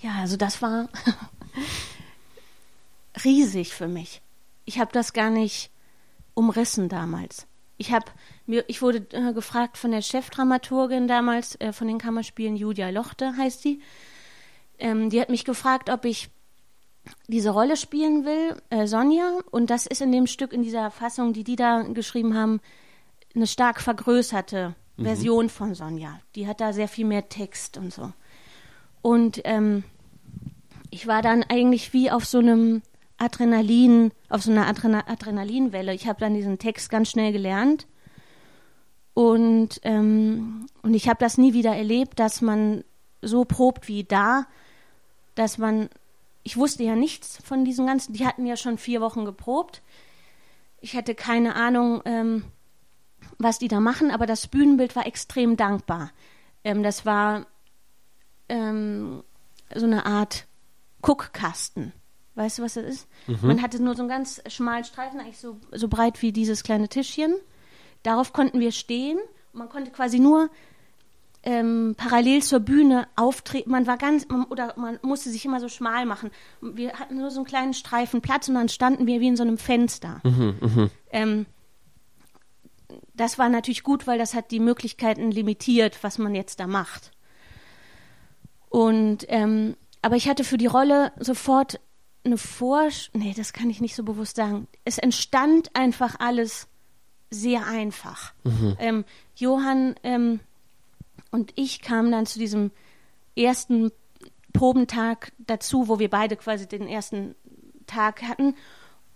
Ja, also das war riesig für mich. Ich habe das gar nicht umrissen damals. Ich habe mir, ich wurde äh, gefragt von der Chefdramaturgin damals äh, von den Kammerspielen, Julia Lochte heißt die. Ähm, die hat mich gefragt, ob ich diese Rolle spielen will, äh, Sonja. Und das ist in dem Stück, in dieser Fassung, die die da geschrieben haben, eine stark vergrößerte mhm. Version von Sonja. Die hat da sehr viel mehr Text und so. Und ähm, ich war dann eigentlich wie auf so einem Adrenalin, auf so einer Adrena Adrenalinwelle. Ich habe dann diesen Text ganz schnell gelernt. Und, ähm, und ich habe das nie wieder erlebt, dass man so probt wie da, dass man, ich wusste ja nichts von diesen ganzen, die hatten ja schon vier Wochen geprobt. Ich hatte keine Ahnung, ähm, was die da machen, aber das Bühnenbild war extrem dankbar. Ähm, das war ähm, so eine Art Guckkasten. Weißt du, was das ist? Mhm. Man hatte nur so einen ganz schmalen Streifen, eigentlich so, so breit wie dieses kleine Tischchen. Darauf konnten wir stehen. Man konnte quasi nur ähm, parallel zur Bühne auftreten. Man war ganz, man, oder man musste sich immer so schmal machen. Wir hatten nur so einen kleinen Streifen Platz und dann standen wir wie in so einem Fenster. Mhm, mh. ähm, das war natürlich gut, weil das hat die Möglichkeiten limitiert, was man jetzt da macht. Und ähm, aber ich hatte für die Rolle sofort eine Vorsch... Nee, das kann ich nicht so bewusst sagen. Es entstand einfach alles sehr einfach. Mhm. Ähm, Johann ähm, und ich kamen dann zu diesem ersten Probentag dazu, wo wir beide quasi den ersten Tag hatten.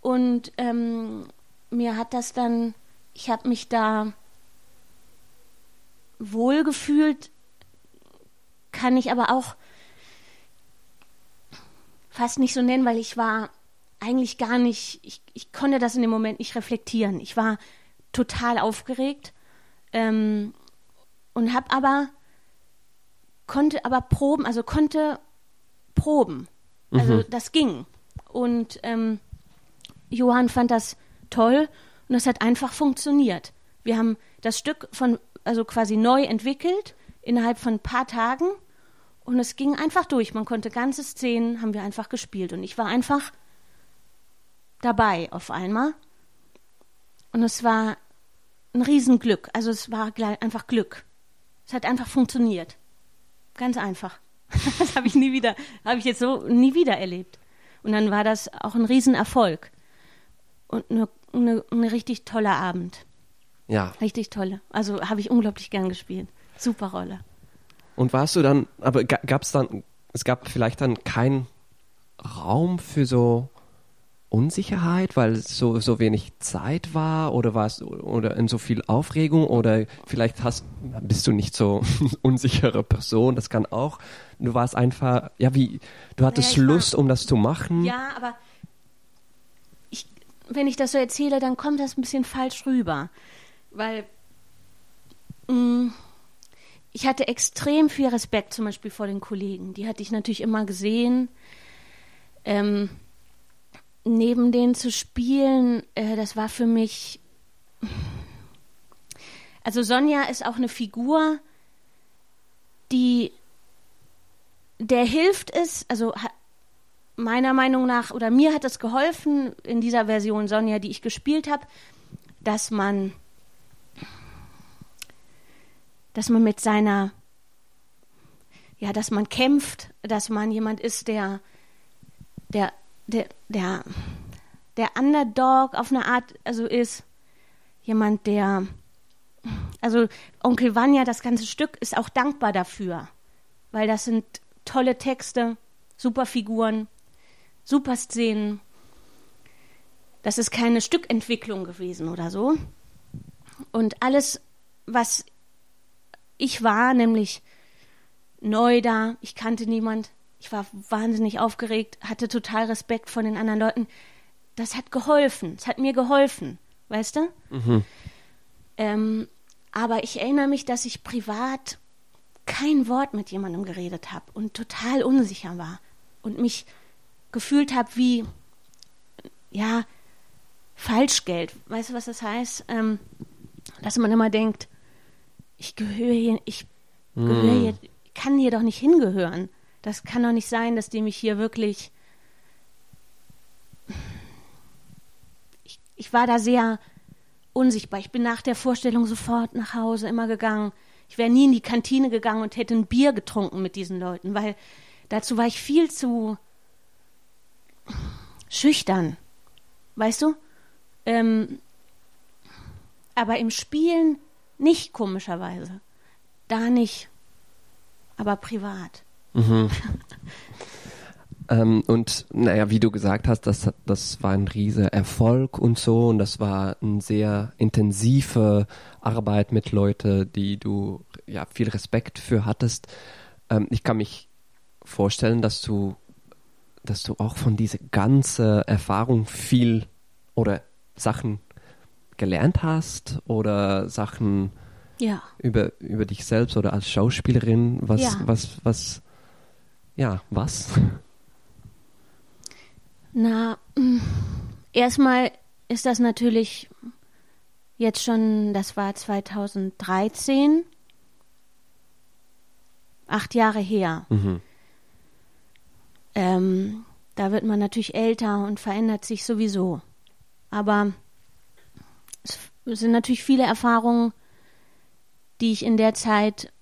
Und ähm, mir hat das dann, ich habe mich da wohlgefühlt, kann ich aber auch fast nicht so nennen, weil ich war eigentlich gar nicht, ich, ich konnte das in dem Moment nicht reflektieren. Ich war total aufgeregt ähm, und habe aber, konnte aber proben, also konnte proben. Also mhm. das ging. Und ähm, Johann fand das toll und es hat einfach funktioniert. Wir haben das Stück von, also quasi neu entwickelt innerhalb von ein paar Tagen und es ging einfach durch. Man konnte ganze Szenen, haben wir einfach gespielt und ich war einfach dabei auf einmal. Und es war ein Riesenglück. Also es war einfach Glück. Es hat einfach funktioniert. Ganz einfach. Das habe ich nie wieder, habe ich jetzt so nie wieder erlebt. Und dann war das auch ein Riesenerfolg. Und eine, eine, eine richtig tolle Abend. Ja. Richtig tolle. Also habe ich unglaublich gern gespielt. Super Rolle. Und warst du dann, aber gab es dann, es gab vielleicht dann keinen Raum für so Unsicherheit, weil es so, so wenig Zeit war oder war es oder in so viel Aufregung oder vielleicht hast, bist du nicht so unsichere Person, das kann auch. Du warst einfach, ja, wie, du hattest naja, Lust, war, um das zu machen. Ja, aber ich, wenn ich das so erzähle, dann kommt das ein bisschen falsch rüber, weil mh, mm, ich hatte extrem viel Respekt zum Beispiel vor den Kollegen. Die hatte ich natürlich immer gesehen. Ähm, neben denen zu spielen, äh, das war für mich. Also Sonja ist auch eine Figur, die der hilft es, also meiner Meinung nach, oder mir hat es geholfen in dieser Version Sonja, die ich gespielt habe, dass man dass man mit seiner, ja, dass man kämpft, dass man jemand ist, der, der, der, der, der Underdog auf eine Art, also ist jemand, der, also Onkel Vanya, das ganze Stück ist auch dankbar dafür, weil das sind tolle Texte, super Figuren, super Szenen. Das ist keine Stückentwicklung gewesen oder so. Und alles, was ich war nämlich neu da, ich kannte niemand, ich war wahnsinnig aufgeregt, hatte total Respekt vor den anderen Leuten. Das hat geholfen, es hat mir geholfen, weißt du? Mhm. Ähm, aber ich erinnere mich, dass ich privat kein Wort mit jemandem geredet habe und total unsicher war und mich gefühlt habe wie, ja, Falschgeld. Weißt du, was das heißt? Ähm, dass man immer denkt, ich gehöre hier, ich mm. gehöre hier, kann hier doch nicht hingehören. Das kann doch nicht sein, dass die mich hier wirklich. Ich, ich war da sehr unsichtbar. Ich bin nach der Vorstellung sofort nach Hause immer gegangen. Ich wäre nie in die Kantine gegangen und hätte ein Bier getrunken mit diesen Leuten, weil dazu war ich viel zu schüchtern. Weißt du? Ähm, aber im Spielen nicht komischerweise. Da nicht. Aber privat. Mhm. ähm, und naja, wie du gesagt hast, das, das war ein riesiger Erfolg und so. Und das war eine sehr intensive Arbeit mit Leuten, die du ja viel Respekt für hattest. Ähm, ich kann mich vorstellen, dass du, dass du auch von dieser ganzen Erfahrung viel oder Sachen gelernt hast oder Sachen ja. über, über dich selbst oder als Schauspielerin? Was, ja. was, was, ja, was? Na, mm, erstmal ist das natürlich jetzt schon, das war 2013, acht Jahre her. Mhm. Ähm, da wird man natürlich älter und verändert sich sowieso. Aber es sind natürlich viele Erfahrungen, die ich in der Zeit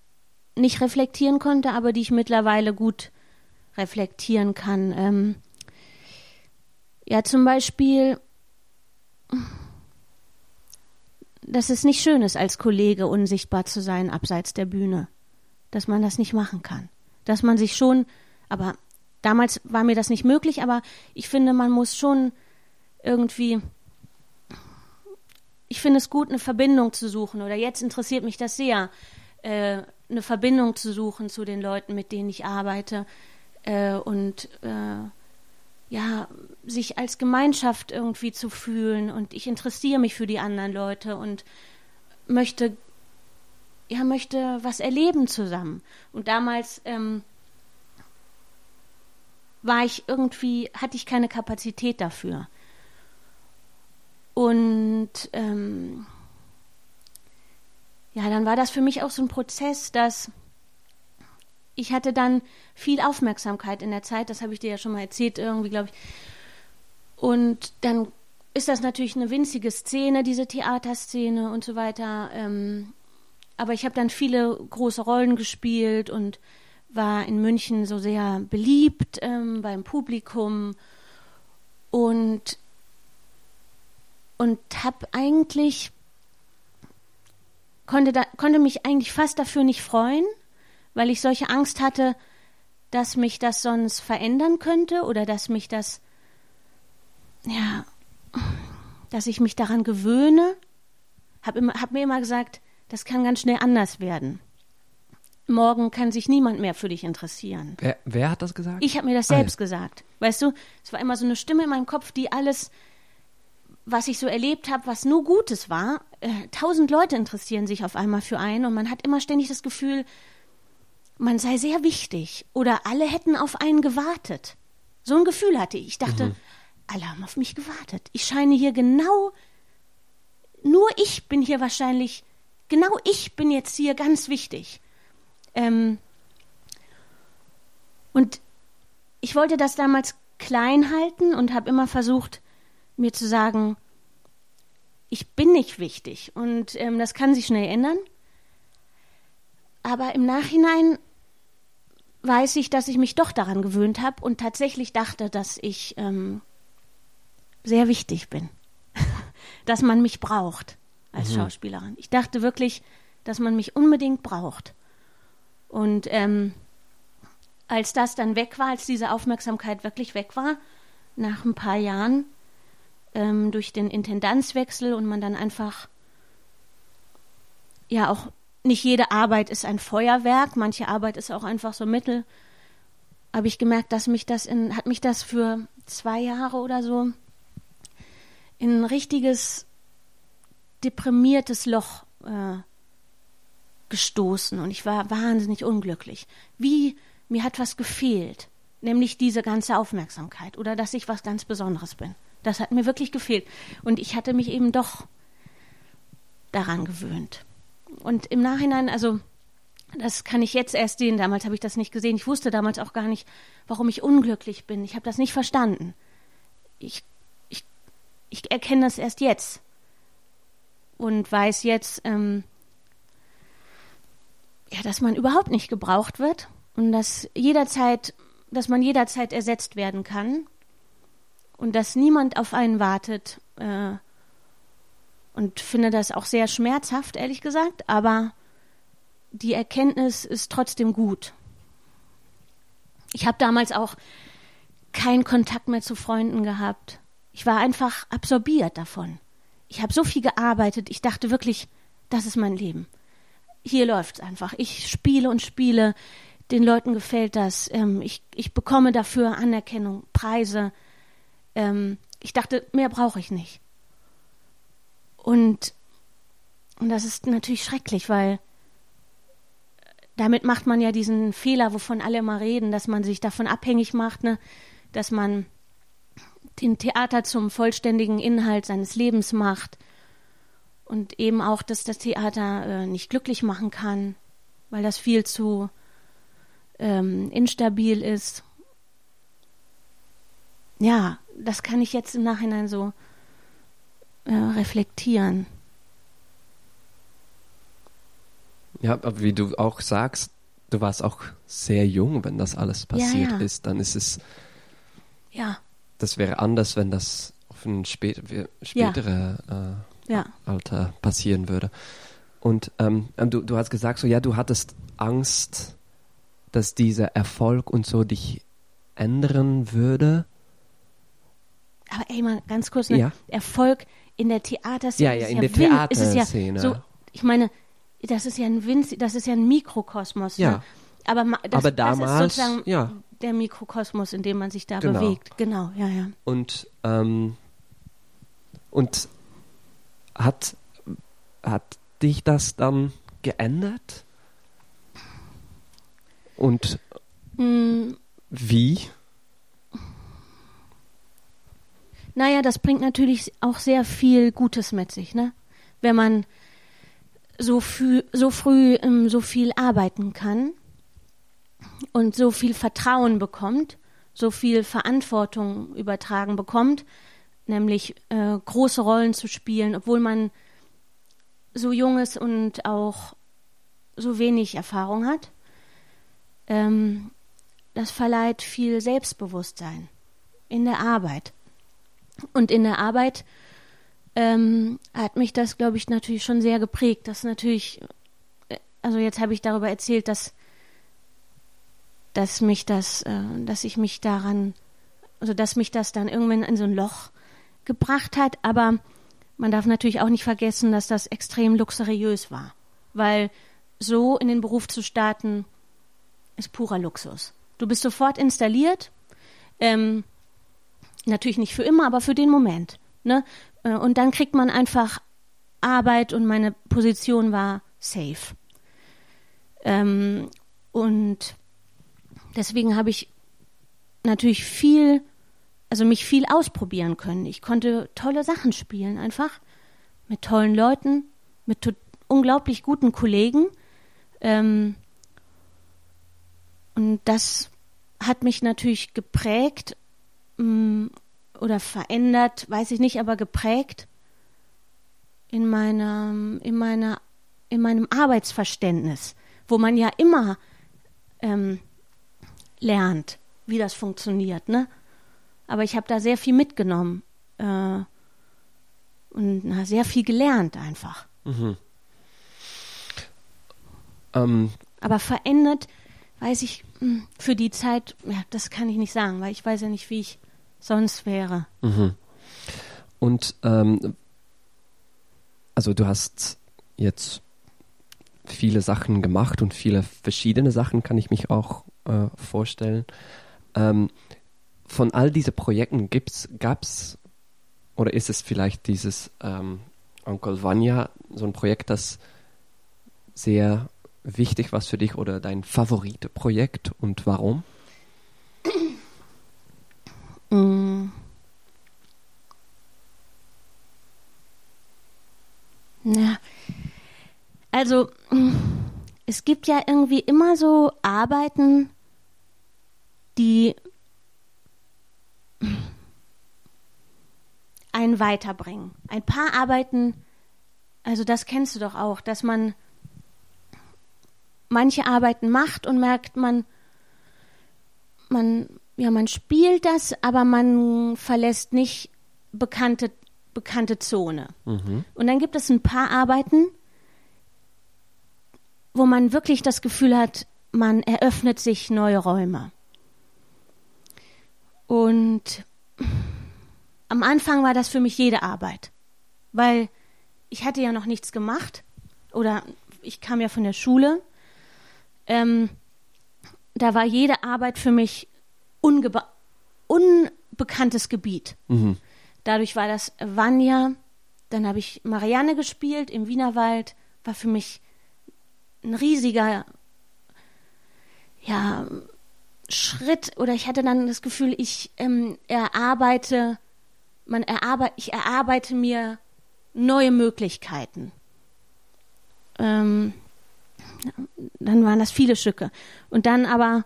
nicht reflektieren konnte, aber die ich mittlerweile gut reflektieren kann. Ähm, ja, zum Beispiel, dass es nicht schön ist, als Kollege unsichtbar zu sein abseits der Bühne. Dass man das nicht machen kann. Dass man sich schon, aber damals war mir das nicht möglich, aber ich finde, man muss schon irgendwie, ich finde es gut, eine Verbindung zu suchen. Oder jetzt interessiert mich das sehr, äh, eine Verbindung zu suchen zu den Leuten, mit denen ich arbeite. Äh, und äh, ja, sich als Gemeinschaft irgendwie zu fühlen. Und ich interessiere mich für die anderen Leute und möchte, ja, möchte was erleben zusammen. Und damals ähm, war ich irgendwie, hatte ich keine Kapazität dafür. Und ähm, ja, dann war das für mich auch so ein Prozess, dass ich hatte dann viel Aufmerksamkeit in der Zeit, das habe ich dir ja schon mal erzählt, irgendwie, glaube ich. Und dann ist das natürlich eine winzige Szene, diese Theaterszene und so weiter. Ähm, aber ich habe dann viele große Rollen gespielt und war in München so sehr beliebt ähm, beim Publikum und und habe eigentlich konnte da, konnte mich eigentlich fast dafür nicht freuen, weil ich solche Angst hatte, dass mich das sonst verändern könnte oder dass mich das ja dass ich mich daran gewöhne. Hab, immer, hab mir immer gesagt, das kann ganz schnell anders werden morgen kann sich niemand mehr für dich interessieren. Wer, wer hat das gesagt? Ich habe mir das selbst ah, ja. gesagt. Weißt du, es war immer so eine Stimme in meinem Kopf, die alles, was ich so erlebt habe, was nur Gutes war, äh, tausend Leute interessieren sich auf einmal für einen und man hat immer ständig das Gefühl, man sei sehr wichtig oder alle hätten auf einen gewartet. So ein Gefühl hatte ich. Ich dachte, mhm. alle haben auf mich gewartet. Ich scheine hier genau, nur ich bin hier wahrscheinlich, genau ich bin jetzt hier ganz wichtig. Ähm, und ich wollte das damals klein halten und habe immer versucht, mir zu sagen, ich bin nicht wichtig und ähm, das kann sich schnell ändern. Aber im Nachhinein weiß ich, dass ich mich doch daran gewöhnt habe und tatsächlich dachte, dass ich ähm, sehr wichtig bin, dass man mich braucht als mhm. Schauspielerin. Ich dachte wirklich, dass man mich unbedingt braucht. Und ähm, als das dann weg war, als diese Aufmerksamkeit wirklich weg war, nach ein paar Jahren, ähm, durch den Intendanzwechsel und man dann einfach, ja, auch nicht jede Arbeit ist ein Feuerwerk, manche Arbeit ist auch einfach so Mittel. Habe ich gemerkt, dass mich das in, hat mich das für zwei Jahre oder so in ein richtiges deprimiertes Loch äh, gestoßen und ich war wahnsinnig unglücklich. Wie mir hat was gefehlt, nämlich diese ganze Aufmerksamkeit oder dass ich was ganz Besonderes bin. Das hat mir wirklich gefehlt und ich hatte mich eben doch daran gewöhnt. Und im Nachhinein, also das kann ich jetzt erst sehen, damals habe ich das nicht gesehen. Ich wusste damals auch gar nicht, warum ich unglücklich bin. Ich habe das nicht verstanden. Ich, ich, ich erkenne das erst jetzt und weiß jetzt, ähm, ja, dass man überhaupt nicht gebraucht wird und dass jederzeit, dass man jederzeit ersetzt werden kann und dass niemand auf einen wartet. Äh, und finde das auch sehr schmerzhaft, ehrlich gesagt, aber die Erkenntnis ist trotzdem gut. Ich habe damals auch keinen Kontakt mehr zu Freunden gehabt. Ich war einfach absorbiert davon. Ich habe so viel gearbeitet, ich dachte wirklich, das ist mein Leben hier läuft's einfach. Ich spiele und spiele. Den Leuten gefällt das. Ähm, ich, ich bekomme dafür Anerkennung, Preise. Ähm, ich dachte, mehr brauche ich nicht. Und, und das ist natürlich schrecklich, weil damit macht man ja diesen Fehler, wovon alle immer reden, dass man sich davon abhängig macht, ne? dass man den Theater zum vollständigen Inhalt seines Lebens macht und eben auch, dass das Theater äh, nicht glücklich machen kann, weil das viel zu ähm, instabil ist. Ja, das kann ich jetzt im Nachhinein so äh, reflektieren. Ja, aber wie du auch sagst, du warst auch sehr jung, wenn das alles passiert ja, ja. ist, dann ist es. Ja. Das wäre anders, wenn das auf ein spät, spätere ja. äh. Alter passieren würde. Und ähm, ähm, du, du hast gesagt, so ja, du hattest Angst, dass dieser Erfolg und so dich ändern würde. Aber ey, mal ganz kurz, ne? Ja. Erfolg in der Theaterszene. Ja, ja, in der win- ist es ja Theaterszene. so, ich meine, das ist ja ein Winz, das ist ja ein Mikrokosmos. Ja. Ne? Aber, das, Aber das damals, ist sozusagen ja. der Mikrokosmos, in dem man sich da Genau. bewegt. Genau, ja, ja. Und, ähm, und hat, hat dich das dann geändert? Und Mm, wie? Naja, das bringt natürlich auch sehr viel Gutes mit sich, ne? Wenn man so, früh, so früh ähm, so viel arbeiten kann und so viel Vertrauen bekommt, so viel Verantwortung übertragen bekommt, nämlich äh, große Rollen zu spielen, obwohl man so jung ist und auch so wenig Erfahrung hat. Ähm, das verleiht viel Selbstbewusstsein in der Arbeit. Und in der Arbeit ähm, hat mich das, glaube ich, natürlich schon sehr geprägt. Das natürlich, äh, also jetzt habe ich darüber erzählt, dass, dass mich das, äh, dass ich mich daran, also dass mich das dann irgendwann in so ein Loch gebracht hat. Aber man darf natürlich auch nicht vergessen, dass das extrem luxuriös war. Weil so in den Beruf zu starten, ist purer Luxus. Du bist sofort installiert. Ähm, Natürlich nicht für immer, aber für den Moment. Ne? Äh, Und dann kriegt man einfach Arbeit und meine Position war safe. Ähm, und deswegen habe ich natürlich viel, also mich viel ausprobieren können. Ich konnte tolle Sachen spielen, einfach mit tollen Leuten, mit unglaublich guten Kollegen. Ähm, und das hat mich natürlich geprägt oder verändert, weiß ich nicht, aber geprägt in meinem, in meiner, in meinem Arbeitsverständnis, wo man ja immer ähm, lernt, wie das funktioniert, ne? Aber ich habe da sehr viel mitgenommen äh, und na, sehr viel gelernt einfach. Ähm, Aber verändert, weiß ich, mh, für die Zeit, ja, das kann ich nicht sagen, weil ich weiß ja nicht, wie ich sonst wäre. Und ähm, also du hast jetzt viele Sachen gemacht und viele verschiedene Sachen kann ich mich auch äh, vorstellen. Ähm, von all diesen Projekten gibt's, gab's oder ist es vielleicht dieses ähm, Onkel Vanya, so ein Projekt, das sehr wichtig war für dich oder dein Favorite-Projekt und warum? Mm. Na, also mm, es gibt ja irgendwie immer so Arbeiten, die einen weiterbringen. Ein paar Arbeiten, also das kennst du doch auch, dass man manche Arbeiten macht und merkt man, man, ja, man spielt das, aber man verlässt nicht bekannte, bekannte Zone. Und dann gibt es ein paar Arbeiten, wo man wirklich das Gefühl hat, man eröffnet sich neue Räume. Und am Anfang war das für mich jede Arbeit, weil ich hatte ja noch nichts gemacht oder ich kam ja von der Schule. Ähm, da war jede Arbeit für mich unbekanntes Gebiet. Mhm. Dadurch war das Vanya, dann habe ich Marianne gespielt im Wienerwald, war für mich ein riesiger ja, Schritt oder ich hatte dann das Gefühl, ich ähm, erarbeite, man erarbeite, ich erarbeite mir neue Möglichkeiten. Ähm, dann waren das viele Stücke. Und dann aber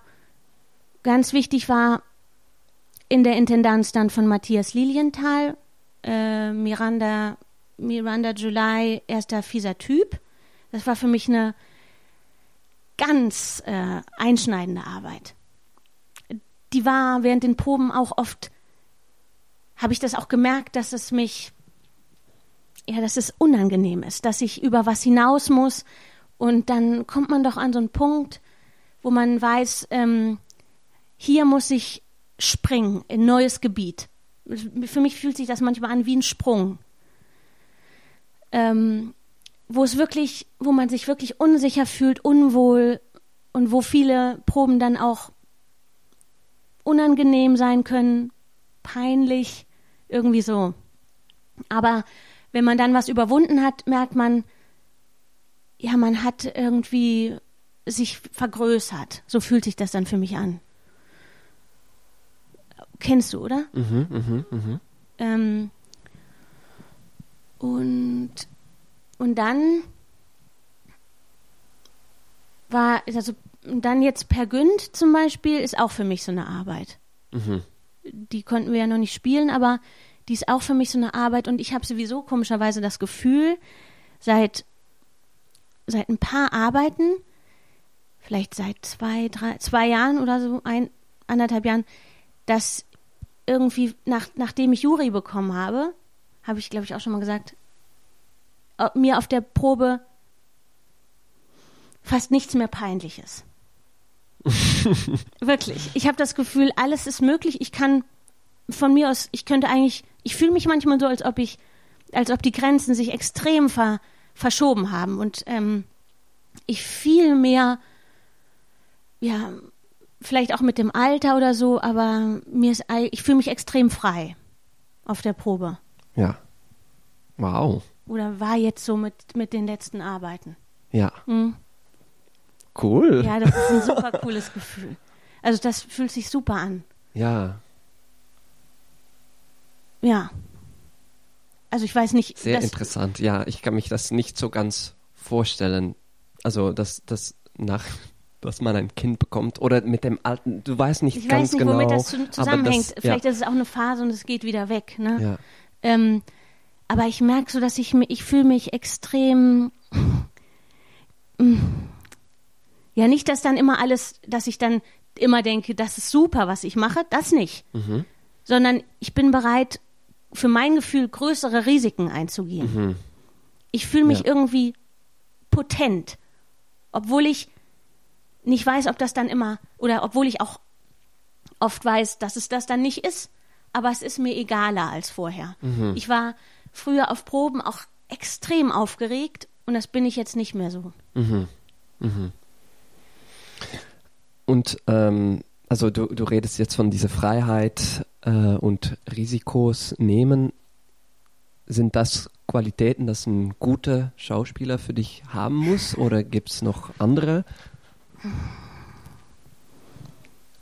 ganz wichtig war in der Intendanz dann von Matthias Lilienthal, äh, Miranda, Miranda July, erster fieser Typ. Das war für mich eine ganz äh, einschneidende Arbeit. Die war während den Proben auch oft, habe ich das auch gemerkt, dass es mich, ja, dass es unangenehm ist, dass ich über was hinaus muss. Und dann kommt man doch an so einen Punkt, wo man weiß, ähm, hier muss ich springen in neues Gebiet. für mich fühlt sich das manchmal an wie ein Sprung. Ähm, wo es wirklich, wo man sich wirklich unsicher fühlt, unwohl und wo viele Proben dann auch unangenehm sein können, peinlich, irgendwie so. Aber wenn man dann was überwunden hat, merkt man, ja, man hat irgendwie sich vergrößert. So fühlt sich das dann für mich an. Kennst du, oder? Mhm, mhm, mhm. Ähm, und, und dann war, also dann jetzt per Günd zum Beispiel ist auch für mich so eine Arbeit. Mhm. Die konnten wir ja noch nicht spielen, aber die ist auch für mich so eine Arbeit und ich habe sowieso komischerweise das Gefühl, seit, seit ein paar Arbeiten, vielleicht seit zwei, drei, zwei Jahren oder so, ein, anderthalb Jahren, dass irgendwie, nach, nachdem ich Juri bekommen habe, habe ich, glaube ich, auch schon mal gesagt, mir auf der Probe fast nichts mehr peinlich ist. Wirklich. Ich habe das Gefühl, alles ist möglich. Ich kann von mir aus, ich könnte eigentlich, ich fühle mich manchmal so, als ob ich, als ob die Grenzen sich extrem ver, verschoben haben und ähm, ich viel mehr, ja, vielleicht auch mit dem Alter oder so, aber mir ist, ich fühle mich extrem frei auf der Probe. Ja. Wow. Oder war jetzt so mit, mit den letzten Arbeiten. Ja. Hm? Cool. Ja, das ist ein super cooles Gefühl. Also das fühlt sich super an. Ja. Ja. Also ich weiß nicht. Sehr das, interessant. Ja, ich kann mich das nicht so ganz vorstellen. Also, dass das nach dass man ein Kind bekommt oder mit dem alten, du weißt nicht ich ganz weiß nicht, genau. womit das zusammenhängt. Das, Vielleicht ja. ist es auch eine Phase und es geht wieder weg. Ne? Ja. Ähm, aber ich merke so, dass ich mich, ich fühle mich extrem. Ja, nicht, dass dann immer alles, dass ich dann immer denke, das ist super, was ich mache, das nicht. Mhm. Sondern ich bin bereit, für mein Gefühl größere Risiken einzugehen. Mhm. Ich fühle mich Ja. irgendwie potent, obwohl ich nicht weiß, ob das dann immer, oder obwohl ich auch oft weiß, dass es das dann nicht ist, aber es ist mir egaler als vorher. Mhm. Ich war früher auf Proben auch extrem aufgeregt und das bin ich jetzt nicht mehr so. Mhm. Mhm. Und ähm, also du, du redest jetzt von dieser Freiheit äh, und Risikos nehmen. Sind das Qualitäten, dass ein guter Schauspieler für dich haben muss oder gibt es noch andere?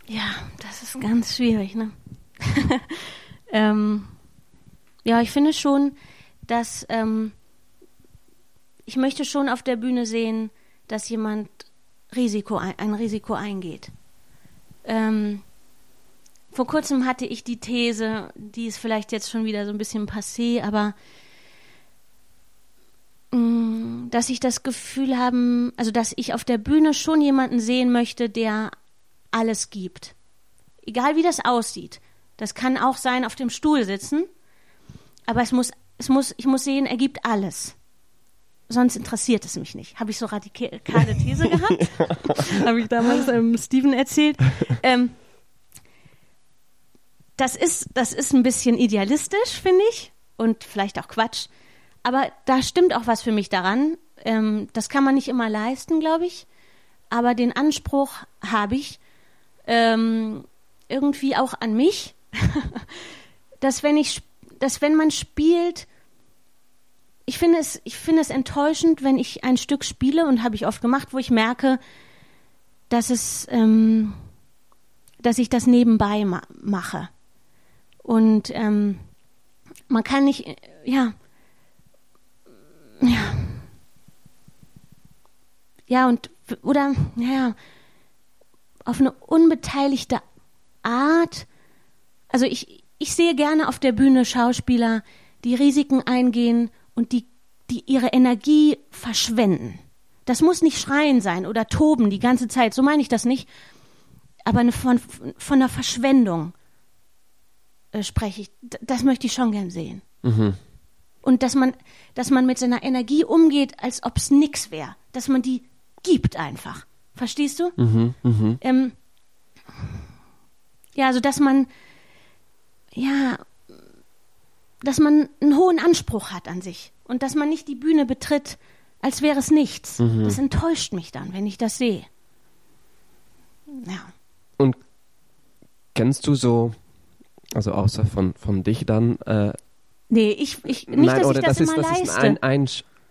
Ja, das ist ganz schwierig, ne? ähm, ja, ich finde schon, dass ähm, ich möchte schon auf der Bühne sehen, dass jemand Risiko ein, ein Risiko eingeht. Ähm, vor kurzem hatte ich die These, die ist vielleicht jetzt schon wieder so ein bisschen passé, aber dass ich das Gefühl haben, also dass ich auf der Bühne schon jemanden sehen möchte, der alles gibt. Egal wie das aussieht. Das kann auch sein, auf dem Stuhl sitzen, aber es muss, es muss, ich muss sehen, er gibt alles. Sonst interessiert es mich nicht. Habe ich so radikale These gehabt? Habe ich damals ähm, Steven erzählt. Ähm, das ist, das ist ein bisschen idealistisch, finde ich. Und vielleicht auch Quatsch. Aber da stimmt auch was für mich daran. Ähm, das kann man nicht immer leisten, glaube ich. Aber den Anspruch habe ich ähm, irgendwie auch an mich, dass wenn ich, dass wenn man spielt, ich finde es, ich finde es enttäuschend, wenn ich ein Stück spiele und habe ich oft gemacht, wo ich merke, dass es, ähm, dass ich das nebenbei ma mache. Und ähm, man kann nicht, äh, ja, ja, ja und oder ja, auf eine unbeteiligte Art. Also ich, ich sehe gerne auf der Bühne Schauspieler, die Risiken eingehen und die, die ihre Energie verschwenden. Das muss nicht schreien sein oder toben die ganze Zeit, so meine ich das nicht. Aber eine, von, von einer Verschwendung äh, spreche ich. Das möchte ich schon gern sehen. Mhm. Und dass man, dass man mit seiner Energie umgeht, als ob es nix wäre. Dass man die gibt einfach. Verstehst du? Mhm. Mhm. Ähm, ja, also dass man, ja, dass man einen hohen Anspruch hat an sich und dass man nicht die Bühne betritt, als wäre es nichts. Mhm. Das enttäuscht mich dann, wenn ich das sehe. Ja. Und kennst du so, also außer von, von dich dann? Äh, nee, ich, ich nicht, nein, dass ich das, das immer ist, leiste. Das ist ein, ein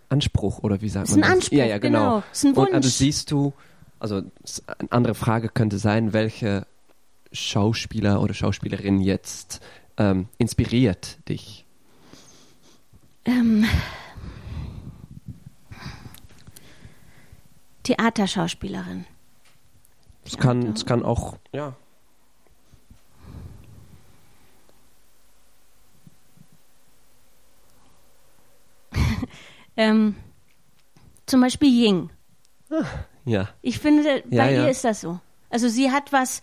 Anspruch, oder wie sagt man das? Ist ein Anspruch, ja, ja, genau. genau. Ist ein Wunsch. Und also siehst du, also eine andere Frage könnte sein, welche Schauspieler oder Schauspielerin jetzt ähm, inspiriert dich? Ähm, Theaterschauspielerin. Es kann, es kann auch, ja. Ähm, zum Beispiel Ying. Ah, ja. Ich finde, bei ja, ihr ist das so. Also sie hat was,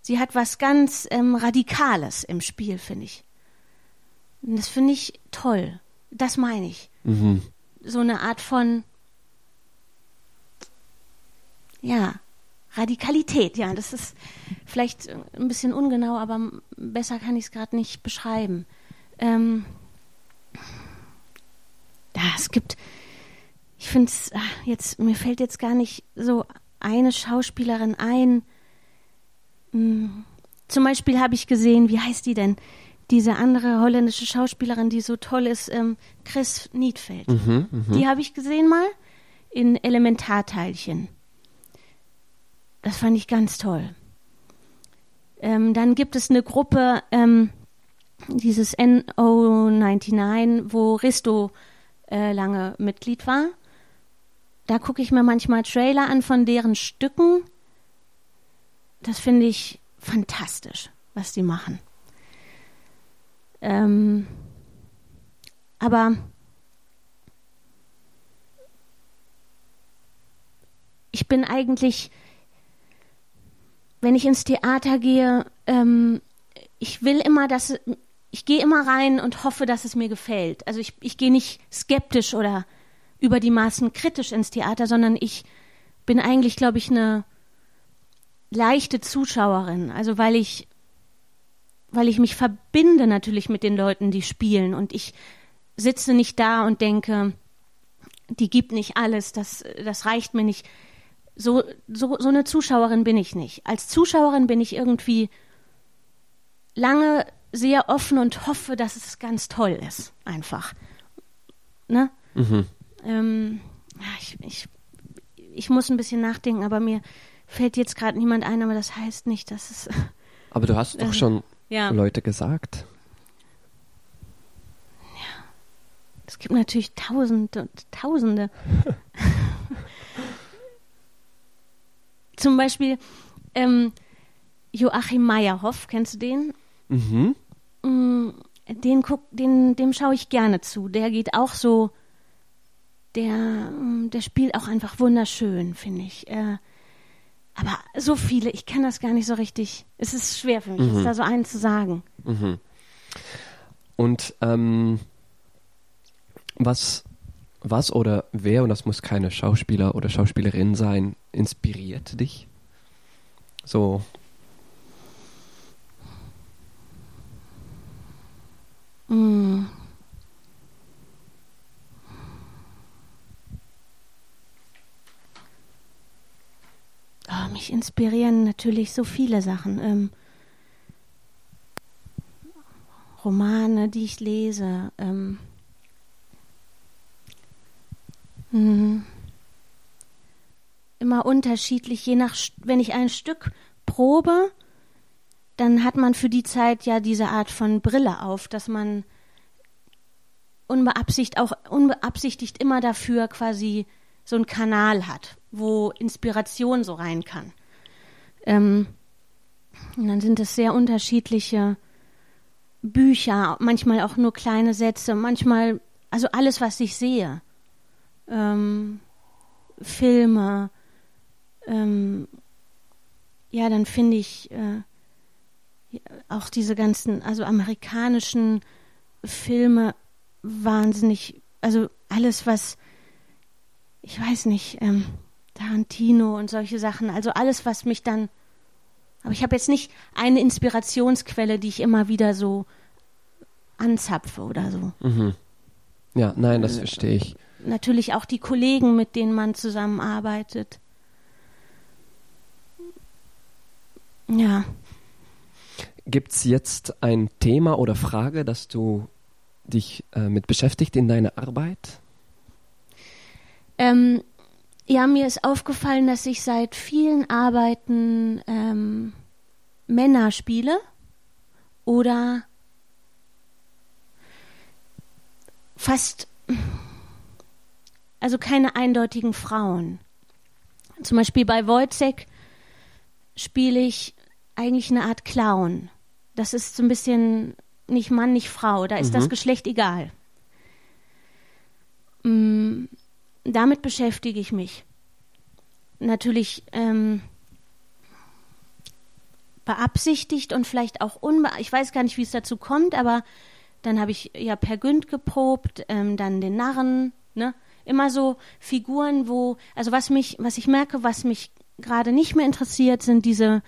sie hat was ganz ähm, Radikales im Spiel, finde ich. Und das finde ich toll. Das meine ich. Mhm. So eine Art von, ja, Radikalität, ja, das ist vielleicht ein bisschen ungenau, aber besser kann ich es gerade nicht beschreiben. Ähm, ja, es gibt, ich finde es, jetzt, mir fällt jetzt gar nicht so eine Schauspielerin ein. Hm, zum Beispiel habe ich gesehen, wie heißt die denn? Diese andere holländische Schauspielerin, die so toll ist, ähm, Chris Niedfeld. Mhm, mh. Die habe ich gesehen mal in Elementarteilchen. Das fand ich ganz toll. Ähm, dann gibt es eine Gruppe, ähm, dieses NO99, wo Risto äh, lange Mitglied war. Da gucke ich mir manchmal Trailer an von deren Stücken. Das finde ich fantastisch, was die machen. Ähm, aber ich bin eigentlich wenn ich ins Theater gehe, ähm, ich will immer, dass ich gehe immer rein und hoffe, dass es mir gefällt. Also ich, ich gehe nicht skeptisch oder über die Maßen kritisch ins Theater, sondern ich bin eigentlich, glaube ich, eine leichte Zuschauerin. Also weil ich, weil ich mich verbinde natürlich mit den Leuten, die spielen und ich sitze nicht da und denke, die gibt nicht alles, das, das reicht mir nicht so, so, so eine Zuschauerin bin ich nicht. Als Zuschauerin bin ich irgendwie lange sehr offen und hoffe, dass es ganz toll ist. Einfach. Ne? Mhm. Ähm, ich, ich, ich muss ein bisschen nachdenken, aber mir fällt jetzt gerade niemand ein, aber das heißt nicht, dass es. Aber du hast doch äh, schon ja. Leute gesagt. Ja. Es gibt natürlich Tausende und Tausende. Zum Beispiel ähm, Joachim Meyerhoff, kennst du den? Mhm. Mm, den guck, den, dem schaue ich gerne zu. Der geht auch so, der, mm, der spielt auch einfach wunderschön, finde ich. Äh, aber so viele, ich kann das gar nicht so richtig. Es ist schwer für mich, mhm. da so einen zu sagen. Mhm. Und ähm, was was oder wer, und das muss keine Schauspieler oder Schauspielerin sein, inspiriert dich? So. Mm. Oh, mich inspirieren natürlich so viele Sachen. Ähm, Romane, die ich lese. Ähm, Mhm. Immer unterschiedlich, je nach, wenn ich ein Stück probe, dann hat man für die Zeit ja diese Art von Brille auf, dass man unbeabsichtigt, auch unbeabsichtigt immer dafür quasi so einen Kanal hat, wo Inspiration so rein kann. Ähm, und dann sind es sehr unterschiedliche Bücher, manchmal auch nur kleine Sätze, manchmal, also alles, was ich sehe ähm, Filme, ähm, ja, dann finde ich äh, auch diese ganzen, also amerikanischen Filme wahnsinnig, also alles, was, ich weiß nicht, ähm, Tarantino und solche Sachen, also alles, was mich dann, aber ich habe jetzt nicht eine Inspirationsquelle, die ich immer wieder so anzapfe oder so. Mhm. Ja, nein, das verstehe ich. Natürlich auch die Kollegen, mit denen man zusammenarbeitet. Ja. Gibt es jetzt ein Thema oder Frage, das du dich äh, mit beschäftigt in deiner Arbeit? Ähm, ja, mir ist aufgefallen, dass ich seit vielen Arbeiten ähm, Männer spiele oder fast, also keine eindeutigen Frauen. Zum Beispiel bei Wojciech spiele ich eigentlich eine Art Clown. Das ist so ein bisschen nicht Mann, nicht Frau. Da ist mhm. das Geschlecht egal. Mm, damit beschäftige ich mich. Natürlich ähm, beabsichtigt und vielleicht auch unbe ich weiß gar nicht, wie es dazu kommt, aber dann habe ich ja Per Günd geprobt, ähm, dann den Narren, ne? Immer so Figuren, wo, also was mich, was ich merke, was mich gerade nicht mehr interessiert, sind diese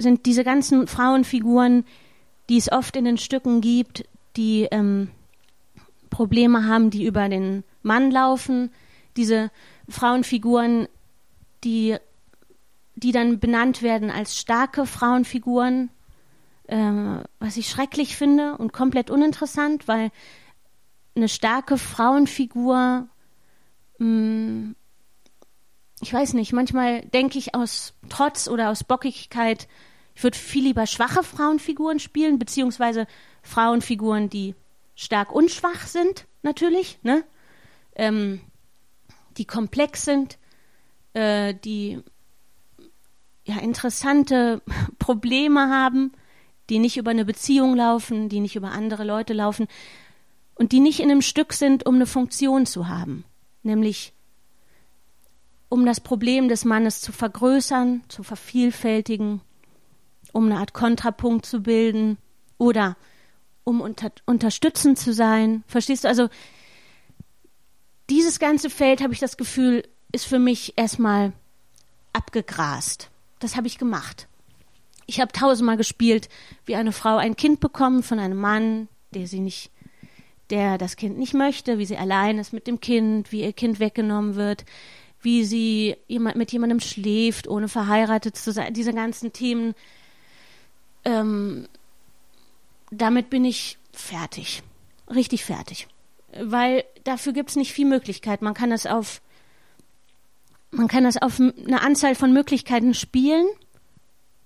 sind diese ganzen Frauenfiguren, die es oft in den Stücken gibt, die ähm, Probleme haben, die über den Mann laufen, diese Frauenfiguren, die, die dann benannt werden als starke Frauenfiguren, äh, was ich schrecklich finde und komplett uninteressant, weil eine starke Frauenfigur mh, mm, ich weiß nicht, manchmal denke ich aus Trotz oder aus Bockigkeit, ich würde viel lieber schwache Frauenfiguren spielen, beziehungsweise Frauenfiguren, die stark und schwach sind, natürlich, ne? Ähm, die komplex sind, äh, die ja interessante Probleme haben, die nicht über eine Beziehung laufen, die nicht über andere Leute laufen und die nicht in einem Stück sind, um eine Funktion zu haben, nämlich um das Problem des Mannes zu vergrößern, zu vervielfältigen, um eine Art Kontrapunkt zu bilden oder um unter, unterstützend zu sein. Verstehst du? Also dieses ganze Feld, habe ich das Gefühl, ist für mich erstmal abgegrast. Das habe ich gemacht. Ich habe tausendmal gespielt, wie eine Frau ein Kind bekommt von einem Mann, der sie nicht, der das Kind nicht möchte, wie sie allein ist mit dem Kind, wie ihr Kind weggenommen wird, wie sie jemand, mit jemandem schläft, ohne verheiratet zu sein, diese ganzen Themen. Ähm, damit bin ich fertig. Richtig fertig. Weil dafür gibt es nicht viel Möglichkeit. Man kann das auf man kann das auf eine Anzahl von Möglichkeiten spielen,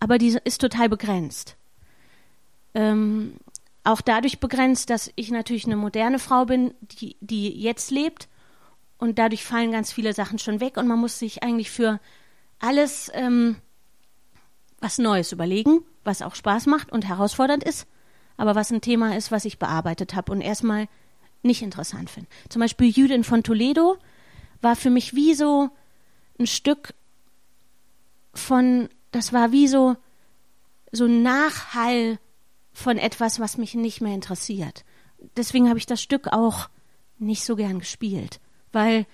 aber die ist total begrenzt. Ähm, auch dadurch begrenzt, dass ich natürlich eine moderne Frau bin, die, die jetzt lebt und dadurch fallen ganz viele Sachen schon weg und man muss sich eigentlich für alles ähm, was Neues überlegen, was auch Spaß macht und herausfordernd ist, aber was ein Thema ist, was ich bearbeitet habe und erstmal nicht interessant finde. Zum Beispiel Judin von Toledo war für mich wie so ein Stück von, das war wie so, so ein Nachhall von etwas, was mich nicht mehr interessiert. Deswegen habe ich das Stück auch nicht so gern gespielt weil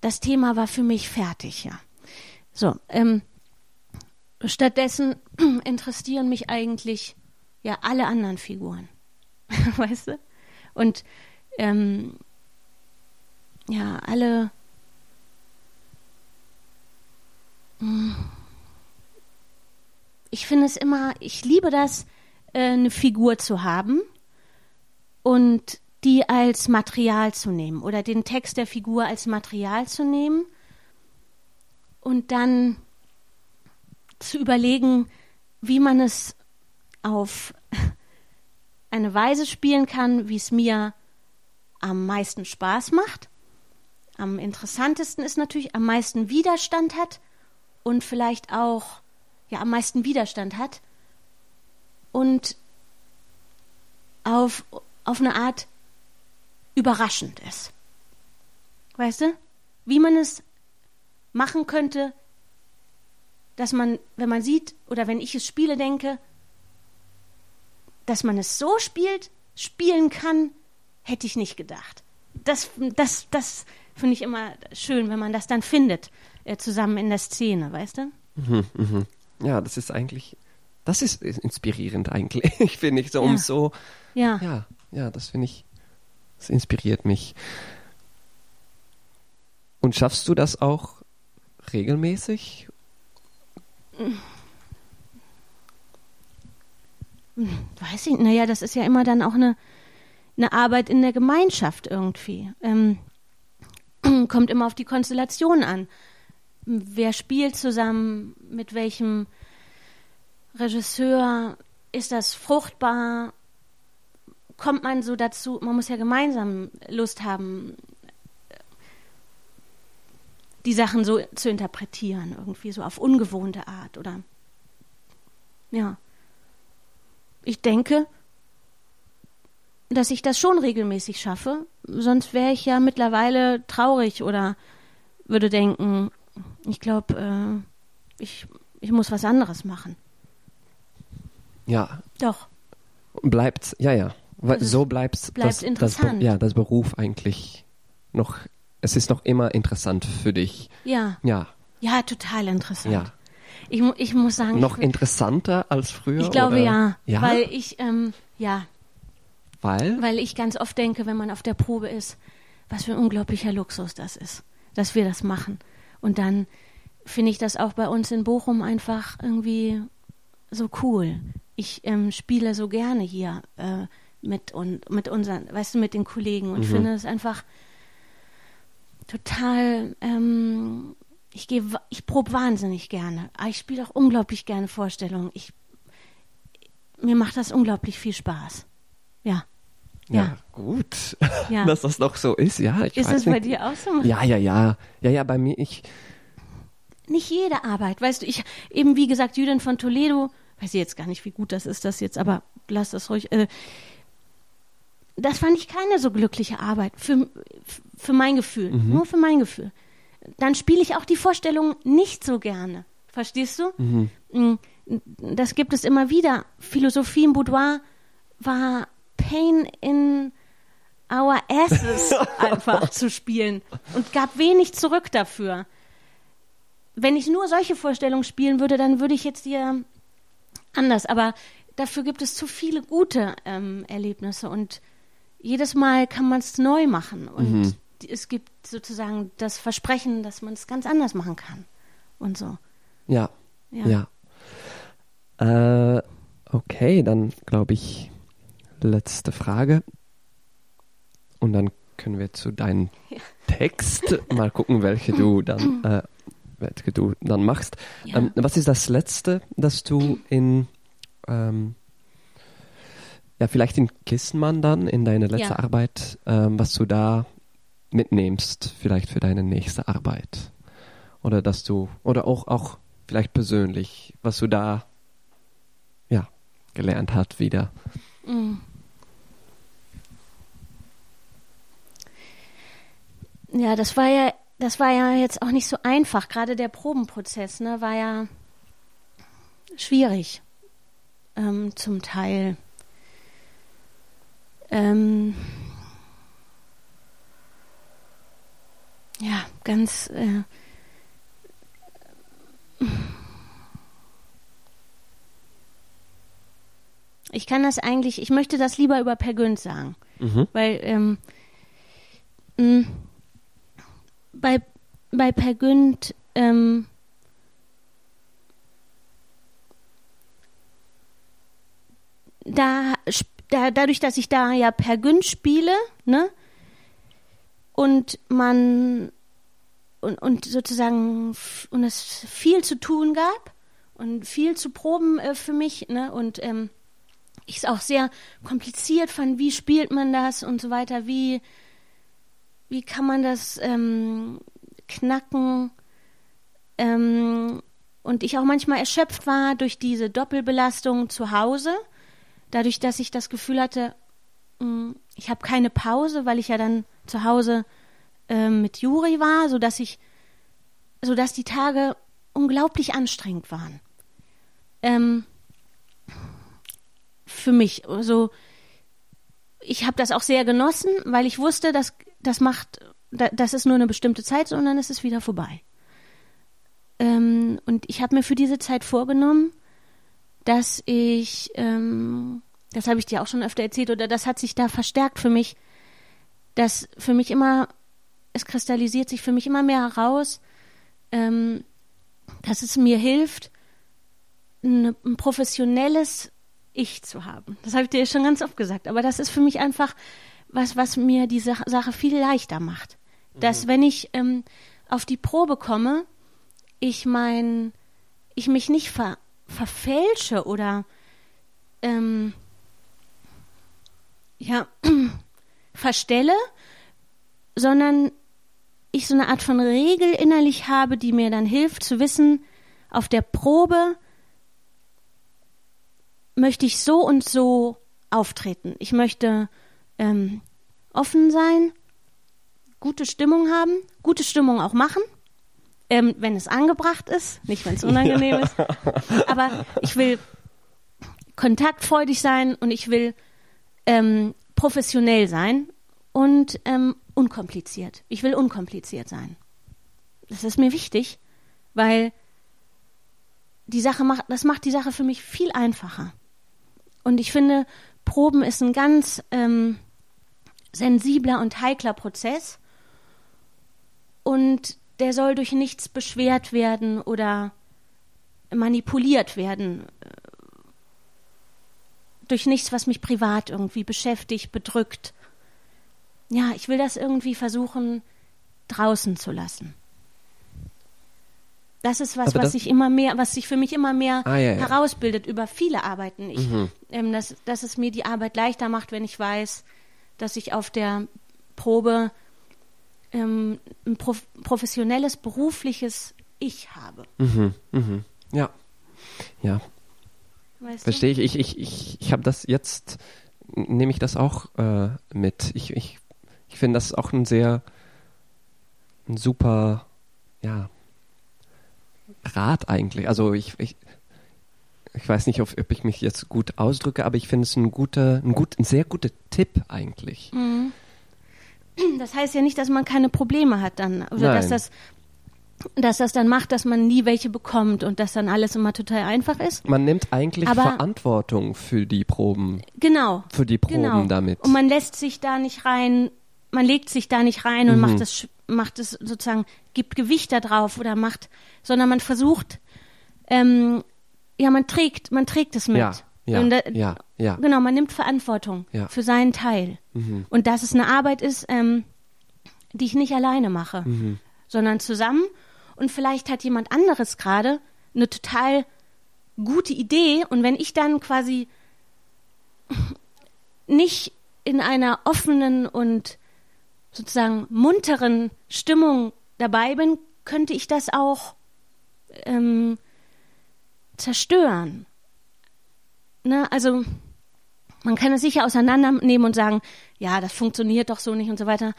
das Thema war für mich fertig, ja. So, ähm, stattdessen interessieren mich eigentlich ja alle anderen Figuren, weißt du? Und ähm, ja, alle hm, ich finde es immer, ich liebe das, äh, eine Figur zu haben und die als Material zu nehmen oder den Text der Figur als Material zu nehmen und dann zu überlegen, wie man es auf eine Weise spielen kann, wie es mir am meisten Spaß macht. Am interessantesten ist natürlich, am meisten Widerstand hat und vielleicht auch ja am meisten Widerstand hat und auf, auf eine Art überraschend ist. Weißt du? Wie man es machen könnte, dass man, wenn man sieht oder wenn ich es spiele, denke, dass man es so spielt, spielen kann, hätte ich nicht gedacht. Das, das, das finde ich immer schön, wenn man das dann findet, äh, zusammen in der Szene, weißt du? Mhm, mhm. Ja, das ist eigentlich das ist inspirierend eigentlich, finde ich so, um Ja. so, Ja. ja, ja, das finde ich, das inspiriert mich. Und schaffst du das auch regelmäßig? Weiß ich, naja, das ist ja immer dann auch eine, eine Arbeit in der Gemeinschaft irgendwie. Ähm, kommt immer auf die Konstellation an. Wer spielt zusammen, mit welchem Regisseur, ist das fruchtbar? Kommt man so dazu, man muss ja gemeinsam Lust haben, die Sachen so zu interpretieren, irgendwie so auf ungewohnte Art oder ja. Ich denke, dass ich das schon regelmäßig schaffe, sonst wäre ich ja mittlerweile traurig oder würde denken, ich glaube, äh, ich, ich muss was anderes machen. Ja, Doch, bleibt, ja, ja, Das ist- so bleibt, bleibt das, das, interessant. Be- ja, das Beruf eigentlich noch, es ist noch immer interessant für dich. ja, Ja, ja, total interessant. ja. Ich, ich muss sagen, Noch ich, interessanter als früher? ich glaube ja, Ja, weil ich, ähm, ja, weil? weil ich ganz oft denke, wenn man auf der Probe ist, was für ein unglaublicher Luxus das ist, dass wir das machen. Und dann finde ich das auch bei uns in Bochum einfach irgendwie so cool. Ich ähm, spiele so gerne hier äh, mit und mit unseren, weißt du, mit den Kollegen und Mhm. finde es einfach total. Ähm, ich gehe, ich probe wahnsinnig gerne. Aber ich spiele auch unglaublich gerne Vorstellungen. Ich mir macht das unglaublich viel Spaß. Ja. Ja, Ja. gut, Ja. dass das noch so ist, ja. Ich Ist weiß das bei nicht. dir auch so? Ja, ja, ja. Ja, ja, bei mir, ich, Nicht jede Arbeit, weißt du, ich eben wie gesagt, Judith von Toledo, weiß ich jetzt gar nicht, wie gut das ist, das jetzt, aber lass das ruhig. Äh, das fand ich keine so glückliche Arbeit, für, für mein Gefühl, nur für mein Gefühl. Dann spiele ich auch die Vorstellung nicht so gerne. Verstehst du? Mm, Das gibt es immer wieder. Philosophie im Boudoir war Pain in our asses einfach zu spielen und gab wenig zurück dafür. Wenn ich nur solche Vorstellungen spielen würde, dann würde ich jetzt hier anders. Aber dafür gibt es zu viele gute ähm, Erlebnisse und jedes Mal kann man es neu machen und die- es gibt sozusagen das Versprechen, dass man es ganz anders machen kann und so. ja, Ja. ja. Äh, okay, dann glaube ich, letzte Frage. Und dann können wir zu deinem Text mal gucken, welche du dann, äh, welche du dann machst. Ja. Ähm, was ist das Letzte, das du in, ähm, ja, vielleicht in Kissenmann dann, in deine letzte Ja. Arbeit, ähm, was du da mitnimmst, vielleicht für deine nächste Arbeit? Oder dass du, oder auch, auch vielleicht persönlich, was du da, ja, gelernt hast wieder. Mm. Ja, das war ja, das war ja jetzt auch nicht so einfach. Gerade der Probenprozess, ne, war ja schwierig. Ähm, zum Teil. Ähm, ja, ganz. Äh, ich kann das eigentlich, ich möchte das lieber über Per Günd sagen. Mhm. Weil ähm, mh, bei, bei Per Günd ähm, da, da, dadurch, dass ich da ja Per Günd spiele, ne? Und man und, und sozusagen und es viel zu tun gab und viel zu proben äh, für mich, ne? Und ähm, ich es auch sehr kompliziert fand, wie spielt man das und so weiter, wie, wie kann man das ähm, knacken ähm, und ich auch manchmal erschöpft war durch diese Doppelbelastung zu Hause, dadurch, dass ich das Gefühl hatte, mh, ich habe keine Pause, weil ich ja dann zu Hause ähm, mit Juri war, sodass ich, sodass die Tage unglaublich anstrengend waren. Ähm, für mich. Also ich habe das auch sehr genossen, weil ich wusste, dass das macht, da- das ist nur eine bestimmte Zeit, sondern es ist wieder vorbei. Ähm, und ich habe mir für diese Zeit vorgenommen, dass ich, ähm, das habe ich dir auch schon öfter erzählt, oder das hat sich da verstärkt für mich, dass für mich immer, es kristallisiert sich für mich immer mehr heraus, ähm, dass es mir hilft, ein, ein professionelles Ich zu haben. Das habe ich dir schon ganz oft gesagt, aber das ist für mich einfach was, was mir die Sache viel leichter macht. Dass mhm. wenn ich ähm, auf die Probe komme, ich mein, ich mich nicht ver, verfälsche oder ähm, ja, verstelle, sondern ich so eine Art von Regel innerlich habe, die mir dann hilft zu wissen, auf der Probe möchte ich so und so auftreten. Ich möchte ähm, offen sein, gute Stimmung haben, gute Stimmung auch machen, ähm, wenn es angebracht ist, nicht wenn es unangenehm ist. Aber ich will kontaktfreudig sein und ich will ähm, professionell sein und ähm, unkompliziert. Ich will unkompliziert sein. Das ist mir wichtig, weil die Sache macht, das macht die Sache für mich viel einfacher. Und ich finde, Proben ist ein ganz ähm, sensibler und heikler Prozess. Und der soll durch nichts beschwert werden oder manipuliert werden. Durch nichts, was mich privat irgendwie beschäftigt, bedrückt. Ja, ich will das irgendwie versuchen, draußen zu lassen. Das ist was, was sich immer mehr, was sich für mich immer mehr ah, ja, ja. herausbildet über viele Arbeiten. Ich, mhm. ähm, dass, dass es mir die Arbeit leichter macht, wenn ich weiß, dass ich auf der Probe ähm, ein prof professionelles, berufliches Ich habe. Mhm, mhm. Ja, ja. Weißt Verstehe ich. Ich, ich, ich, ich habe das jetzt, nehme ich das auch äh, mit. Ich, ich, ich finde das auch ein sehr, ein super, ja, Rat eigentlich. Also ich, ich, ich weiß nicht, ob, ich mich jetzt gut ausdrücke, aber ich finde es ein guter, ein gut, ein sehr guter Tipp eigentlich. Mhm. Das heißt ja nicht, dass man keine Probleme hat dann. Oder Nein. dass das dass das dann macht, dass man nie welche bekommt und dass dann alles immer total einfach ist. Man nimmt eigentlich Aber Verantwortung für die Proben. Genau. Für die Proben genau. damit. Und man lässt sich da nicht rein, man legt sich da nicht rein und mhm. macht es macht es sozusagen, gibt Gewicht da drauf oder macht, sondern man versucht, ähm, ja, man trägt, man trägt es mit. Ja. Ja, da, ja, ja. Genau, man nimmt Verantwortung ja. für seinen Teil. Mhm. Und dass es eine Arbeit ist, ähm, die ich nicht alleine mache, mhm. sondern zusammen. Und vielleicht hat jemand anderes gerade eine total gute Idee. Und wenn ich dann quasi nicht in einer offenen und sozusagen munteren Stimmung dabei bin, könnte ich das auch ähm, zerstören. Ne? Also man kann es sicher auseinandernehmen und sagen, ja, das funktioniert doch so nicht und so weiter.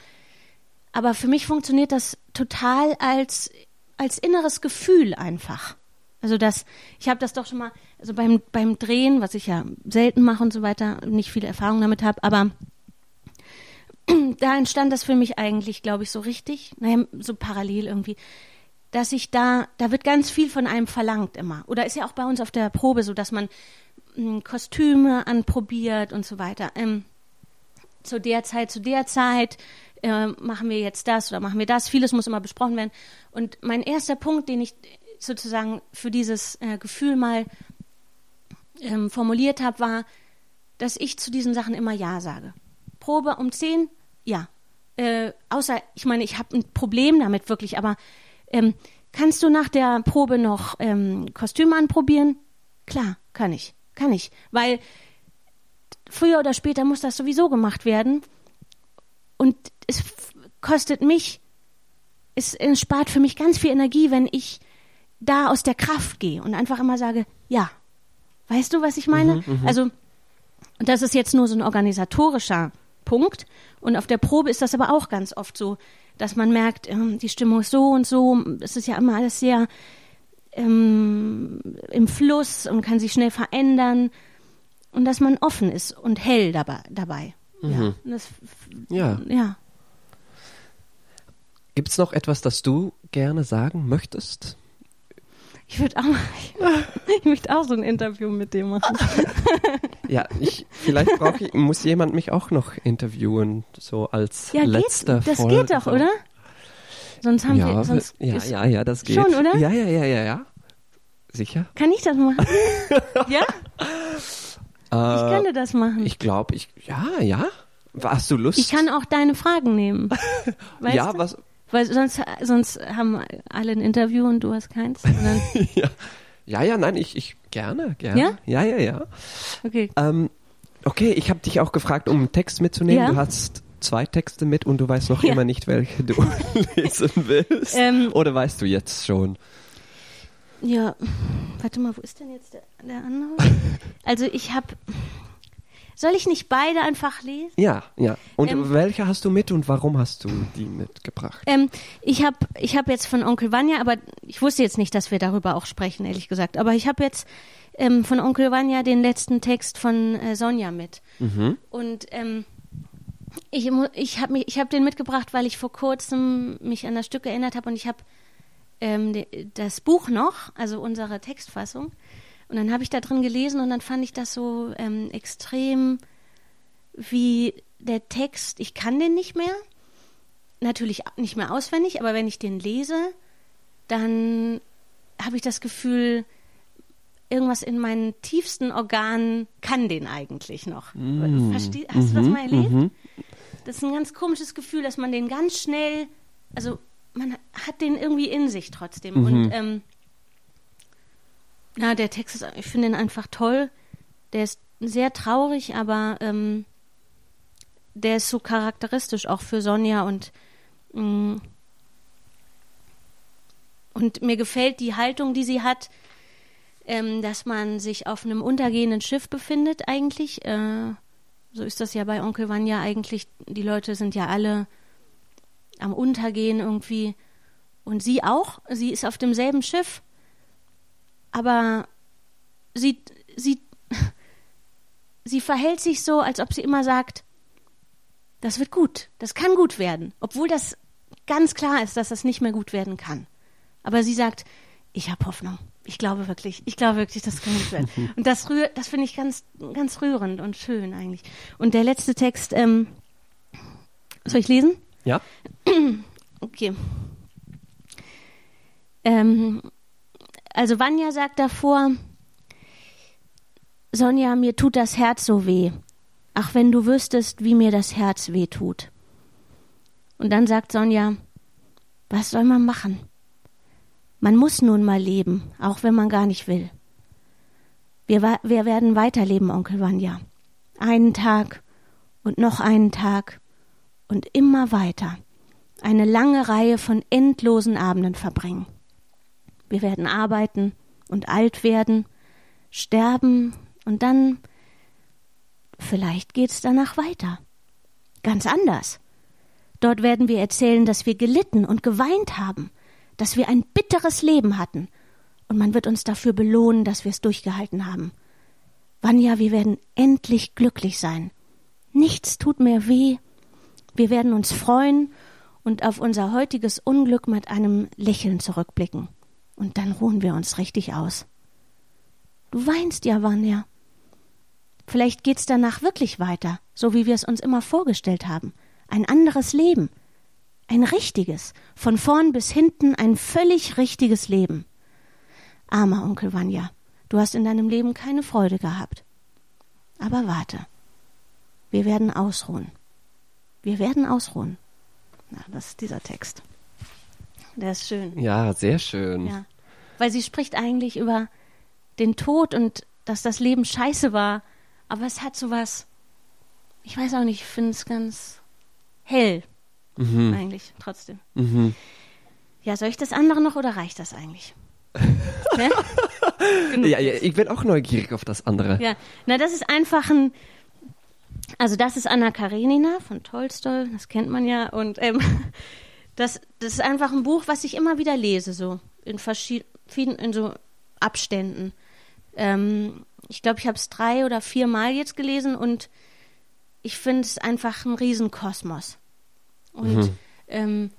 Aber für mich funktioniert das total als, als inneres Gefühl einfach. Also das, ich habe das doch schon mal, also beim, beim Drehen, was ich ja selten mache und so weiter, nicht viele Erfahrung damit habe, aber da entstand das für mich eigentlich, glaube ich, so richtig, naja, so parallel irgendwie dass ich da, da wird ganz viel von einem verlangt immer. Oder ist ja auch bei uns auf der Probe so, dass man Kostüme anprobiert und so weiter. Ähm, zu der Zeit, zu der Zeit äh, machen wir jetzt das oder machen wir das. Vieles muss immer besprochen werden. Und mein erster Punkt, den ich sozusagen für dieses äh, Gefühl mal ähm, formuliert habe, war, dass ich zu diesen Sachen immer Ja sage. Probe um zehn, ja. Äh, außer, ich meine, ich habe ein Problem damit wirklich, aber ähm, kannst du nach der Probe noch ähm, Kostüme anprobieren? Klar, kann ich, kann ich, weil früher oder später muss das sowieso gemacht werden und es kostet mich, es, es spart für mich ganz viel Energie, wenn ich da aus der Kraft gehe und einfach immer sage, ja. Weißt du, was ich meine? Mhm, mhm. also, das ist jetzt nur so ein organisatorischer Punkt. Und auf der Probe ist das aber auch ganz oft so dass man merkt, ähm, die Stimmung ist so und so. Es ist ja immer alles sehr ähm, im Fluss und kann sich schnell verändern. Und dass man offen ist und hell dabei. dabei. Mhm. Ja. Das, ja. ja. Gibt es noch etwas, das du gerne sagen möchtest? Ich würde auch, ich möchte auch so ein Interview mit dem machen. Ja, ich, vielleicht brauche ich, muss jemand mich auch noch interviewen, so als Ja, letzter geht, das Folge. geht doch, oder? Sonst haben Ja, wir, sonst ja, ja, ja, das geht. Schon, oder? Ja, ja, ja, ja, ja. Sicher? kann ich das machen? ja, ich Äh, könnte das machen. Ich, ich glaube, ich, ja, ja. Hast du Lust? kann auch deine Fragen nehmen. Weißt ja, du? was, Weil sonst, sonst haben alle ein Interview und du hast keins. Ja. ja, ja, nein, ich, ich, gerne, gerne. Ja? Ja, ja, ja. okay. Ähm, okay, ich habe dich auch gefragt, um einen Text mitzunehmen. Ja. Du hast zwei Texte mit und du weißt noch Ja. immer nicht, welche du lesen willst. Ähm, Oder weißt du jetzt schon? Ja, warte mal, wo ist denn jetzt der, der andere? Also ich habe, soll ich nicht beide einfach lesen? Ja, ja. Und Ähm, welche hast du mit und warum hast du die mitgebracht? Ähm, ich habe ich hab jetzt von Onkel Vanya, aber ich wusste jetzt nicht, dass wir darüber auch sprechen, ehrlich gesagt. Aber ich habe jetzt ähm, von Onkel Vanya den letzten Text von äh, Sonja mit. Mhm. Und ähm, ich, ich habe hab den mitgebracht, weil ich vor kurzem mich an das Stück erinnert habe und ich habe ähm, das Buch noch, also unsere Textfassung. Und dann habe ich da drin gelesen und dann fand ich das so ähm, extrem wie der Text, ich kann den nicht mehr, natürlich nicht mehr auswendig, aber wenn ich den lese, dann habe ich das Gefühl, irgendwas in meinen tiefsten Organen kann den eigentlich noch. Versteh, hast du das mal erlebt? Mhm. Das ist ein ganz komisches Gefühl, dass man den ganz schnell, also man hat den irgendwie in sich trotzdem. Mhm. Und ähm, ja, der Text ist, ich finde ihn einfach toll. Der ist sehr traurig, aber ähm, der ist so charakteristisch auch für Sonja und mh, und mir gefällt die Haltung, die sie hat, ähm, dass man sich auf einem untergehenden Schiff befindet eigentlich. Äh, so ist das ja bei Onkel Vanya eigentlich. Die Leute sind ja alle am Untergehen irgendwie. Und sie auch. Sie ist auf demselben Schiff. Aber sie, sie, sie verhält sich so, als ob sie immer sagt, das wird gut, das kann gut werden. Obwohl das ganz klar ist, dass das nicht mehr gut werden kann. Aber sie sagt, ich habe Hoffnung. Ich glaube wirklich, ich glaube wirklich, das kann gut werden. Und das rührt, das finde ich ganz, ganz rührend und schön eigentlich. Und der letzte Text, ähm, soll ich lesen? Ja? Okay. Ähm, also Vanya sagt davor, Sonja, mir tut das Herz so weh. Ach, wenn du wüsstest, wie mir das Herz weh tut. Und dann sagt Sonja, was soll man machen? Man muss nun mal leben, auch wenn man gar nicht will. Wir, wir werden weiterleben, Onkel Vanya. Einen Tag und noch einen Tag und immer weiter. Eine lange Reihe von endlosen Abenden verbringen. Wir werden arbeiten und alt werden, sterben und dann vielleicht geht's danach weiter. Ganz anders. Dort werden wir erzählen, dass wir gelitten und geweint haben, dass wir ein bitteres Leben hatten, und man wird uns dafür belohnen, dass wir es durchgehalten haben. Vanya, wir werden endlich glücklich sein. Nichts tut mehr weh. Wir werden uns freuen und auf unser heutiges Unglück mit einem Lächeln zurückblicken. Und dann ruhen wir uns richtig aus. Du weinst ja, Vanya. Vielleicht geht's danach wirklich weiter, so wie wir es uns immer vorgestellt haben. Ein anderes Leben. Ein richtiges, von vorn bis hinten ein völlig richtiges Leben. Armer Onkel Vanya, du hast in deinem Leben keine Freude gehabt. Aber warte. Wir werden ausruhen. Wir werden ausruhen. Na, das ist dieser Text. Der ist schön. Ja, sehr schön. Ja. Weil sie spricht eigentlich über den Tod und dass das Leben scheiße war. Aber es hat sowas, ich weiß auch nicht, ich finde es ganz hell Mhm. eigentlich trotzdem. Mhm. Ja, soll ich das andere noch oder reicht das eigentlich? ne? Ja, ja, ich bin auch neugierig auf das andere. Ja, na, das ist einfach ein. Also, das ist Anna Karenina von Tolstoi, das kennt man ja. Und ähm, das, das ist einfach ein Buch, was ich immer wieder lese, so in verschiedenen, in so Abständen. Ähm, ich glaube, ich habe es drei oder vier Mal jetzt gelesen und ich finde es einfach ein Riesenkosmos. Und Mhm. ähm,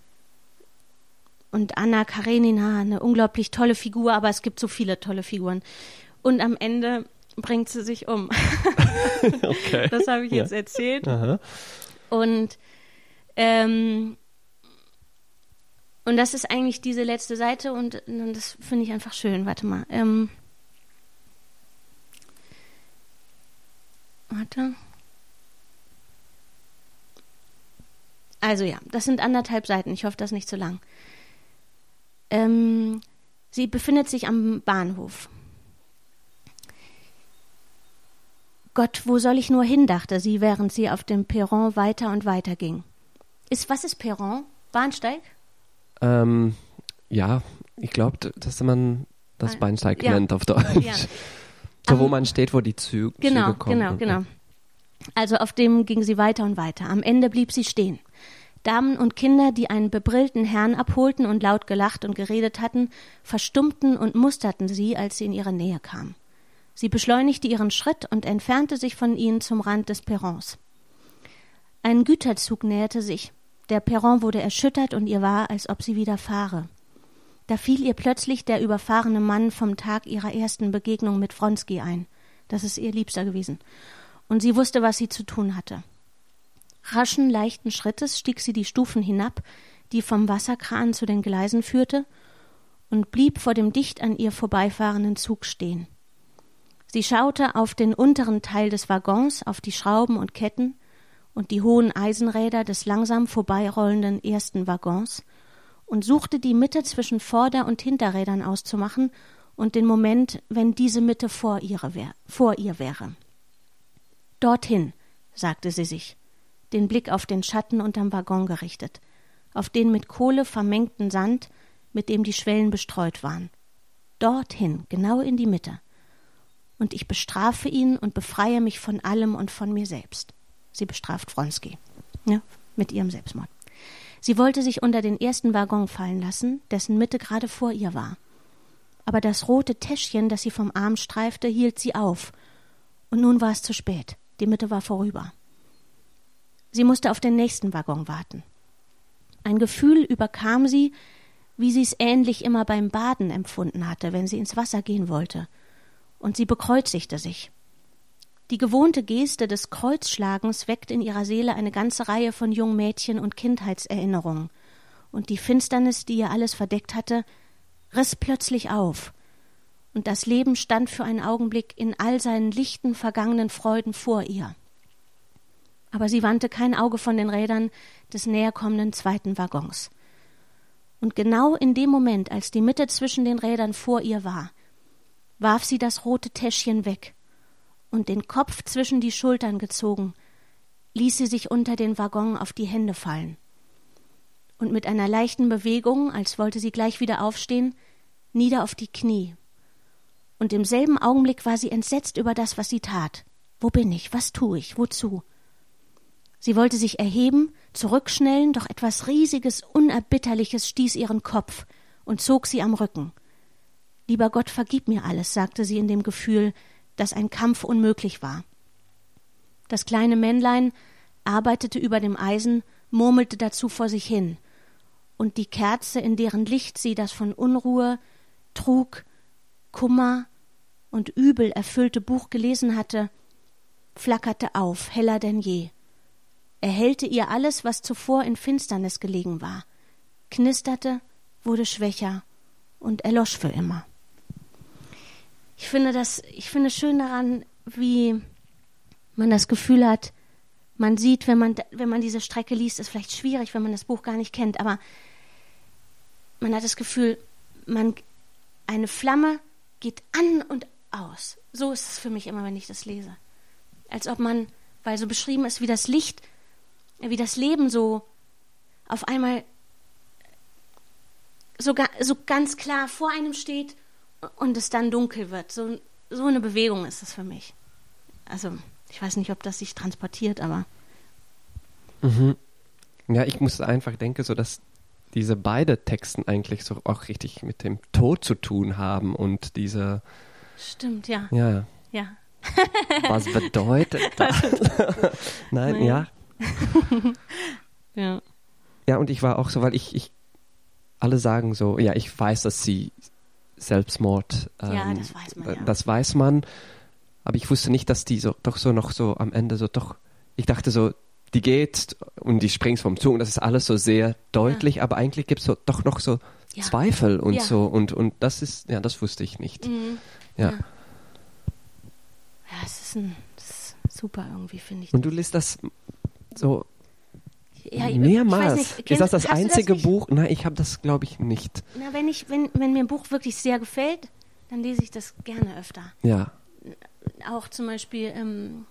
und Anna Karenina, eine unglaublich tolle Figur, aber es gibt so viele tolle Figuren. Und am Ende bringt sie sich um. okay. Das habe ich jetzt ja. erzählt. Aha. Und ähm, und das ist eigentlich diese letzte Seite und, und das finde ich einfach schön. Warte mal. Ähm, warte. Also ja, das sind anderthalb Seiten. Ich hoffe, das ist nicht zu lang. Ähm, sie befindet sich am Bahnhof. Gott, wo soll ich nur hin, dachte sie, während sie auf dem Perron weiter und weiter ging. Ist, was ist Perron? Bahnsteig? Ähm, ja, ich glaube, dass man das Bahnsteig ja. nennt auf Deutsch. Ja. So, wo man steht, wo die Züge, genau, Züge kommen. Genau, genau. Also auf dem ging sie weiter und weiter. Am Ende blieb sie stehen. Damen und Kinder, die einen bebrillten Herrn abholten und laut gelacht und geredet hatten, verstummten und musterten sie, als sie in ihre Nähe kam. Sie beschleunigte ihren Schritt und entfernte sich von ihnen zum Rand des Perrons. Ein Güterzug näherte sich. Der Perron wurde erschüttert und ihr war, als ob sie wieder fahre. Da fiel ihr plötzlich der überfahrene Mann vom Tag ihrer ersten Begegnung mit Wronski ein. Das ist ihr Liebster gewesen. Und sie wusste, was sie zu tun hatte. Raschen, leichten Schrittes stieg sie die Stufen hinab, die vom Wasserkran zu den Gleisen führte, und blieb vor dem dicht an ihr vorbeifahrenden Zug stehen. Sie schaute auf den unteren Teil des Waggons, auf die Schrauben und Ketten und die hohen Eisenräder des langsam vorbeirollenden ersten Waggons und suchte die Mitte zwischen Vorder- und Hinterrädern auszumachen und den Moment, wenn diese Mitte vor, ihre wär, vor ihr wäre. Dorthin, sagte sie sich den Blick auf den Schatten unterm Waggon gerichtet, auf den mit Kohle vermengten Sand, mit dem die Schwellen bestreut waren. Dorthin, genau in die Mitte. Und ich bestrafe ihn und befreie mich von allem und von mir selbst. Sie bestraft Wronski. Ja, mit ihrem Selbstmord. Sie wollte sich unter den ersten Waggon fallen lassen, dessen Mitte gerade vor ihr war. Aber das rote Täschchen, das sie vom Arm streifte, hielt sie auf. Und nun war es zu spät. Die Mitte war vorüber. Sie musste auf den nächsten Waggon warten. Ein Gefühl überkam sie, wie sie es ähnlich immer beim Baden empfunden hatte, wenn sie ins Wasser gehen wollte, und sie bekreuzigte sich. Die gewohnte Geste des Kreuzschlagens weckt in ihrer Seele eine ganze Reihe von jungen Mädchen und Kindheitserinnerungen, und die Finsternis, die ihr alles verdeckt hatte, riss plötzlich auf, und das Leben stand für einen Augenblick in all seinen lichten vergangenen Freuden vor ihr aber sie wandte kein Auge von den Rädern des näherkommenden zweiten Waggons. Und genau in dem Moment, als die Mitte zwischen den Rädern vor ihr war, warf sie das rote Täschchen weg und den Kopf zwischen die Schultern gezogen, ließ sie sich unter den Waggon auf die Hände fallen. Und mit einer leichten Bewegung, als wollte sie gleich wieder aufstehen, nieder auf die Knie. Und im selben Augenblick war sie entsetzt über das, was sie tat. Wo bin ich? Was tue ich? Wozu? Sie wollte sich erheben, zurückschnellen, doch etwas Riesiges, Unerbitterliches stieß ihren Kopf und zog sie am Rücken. Lieber Gott, vergib mir alles, sagte sie in dem Gefühl, dass ein Kampf unmöglich war. Das kleine Männlein arbeitete über dem Eisen, murmelte dazu vor sich hin, und die Kerze, in deren Licht sie das von Unruhe, Trug, Kummer und Übel erfüllte Buch gelesen hatte, flackerte auf, heller denn je erhellte ihr alles, was zuvor in Finsternis gelegen war, knisterte, wurde schwächer und erlosch für immer. Ich finde das, ich finde schön daran, wie man das Gefühl hat, man sieht, wenn man, wenn man diese Strecke liest, ist vielleicht schwierig, wenn man das Buch gar nicht kennt, aber man hat das Gefühl, man, eine Flamme geht an und aus. So ist es für mich immer, wenn ich das lese. Als ob man, weil so beschrieben ist, wie das Licht wie das Leben so auf einmal so, so ganz klar vor einem steht und es dann dunkel wird. So, so eine Bewegung ist es für mich. Also, ich weiß nicht, ob das sich transportiert, aber. Mhm. Ja, ich muss einfach denken, so dass diese beiden Texten eigentlich so auch richtig mit dem Tod zu tun haben und diese. Stimmt, ja. Ja. Ja. Was bedeutet das? Nein, Nein, ja. ja. Ja, und ich war auch so, weil ich, ich alle sagen so, ja, ich weiß, dass sie Selbstmord. Ähm, Ja, das weiß man, äh, ja. Das weiß man. Aber ich wusste nicht, dass die so doch so noch so am Ende so doch. Ich dachte so, die geht und die springt vom Zug. Das ist alles so sehr deutlich, aber eigentlich gibt es so, doch noch so Ja. Zweifel und Ja. so und und das ist ja, das wusste ich nicht. Mhm. Ja. Ja. Ja, es ist, ein, das ist super irgendwie, finde ich. Und du liest das so ja, mehrmals. Nicht, ist kennst- das das du einzige nicht? Buch? Nein, ich habe das glaube ich nicht. Na, wenn, ich, wenn, wenn mir ein Buch wirklich sehr gefällt, dann lese ich das gerne öfter. Ja. Auch zum Beispiel ähm,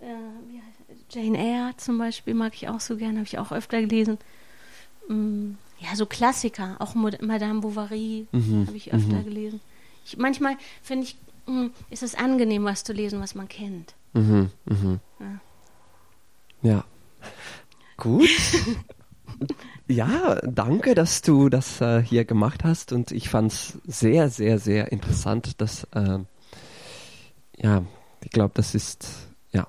äh, Jane Eyre zum Beispiel mag ich auch so gerne, habe ich auch öfter gelesen. Mm, ja, so Klassiker, auch Madame Bovary Mhm, habe ich öfter mhm. gelesen. Ich, manchmal finde ich, mm, ist es angenehm, was zu lesen, was man kennt. Mhm, mhm. Ja. Ja. Gut. ja, danke, dass du das äh, hier gemacht hast und ich fand es sehr, sehr, sehr interessant, dass, ähm, ja, ich glaube, das ist, ja,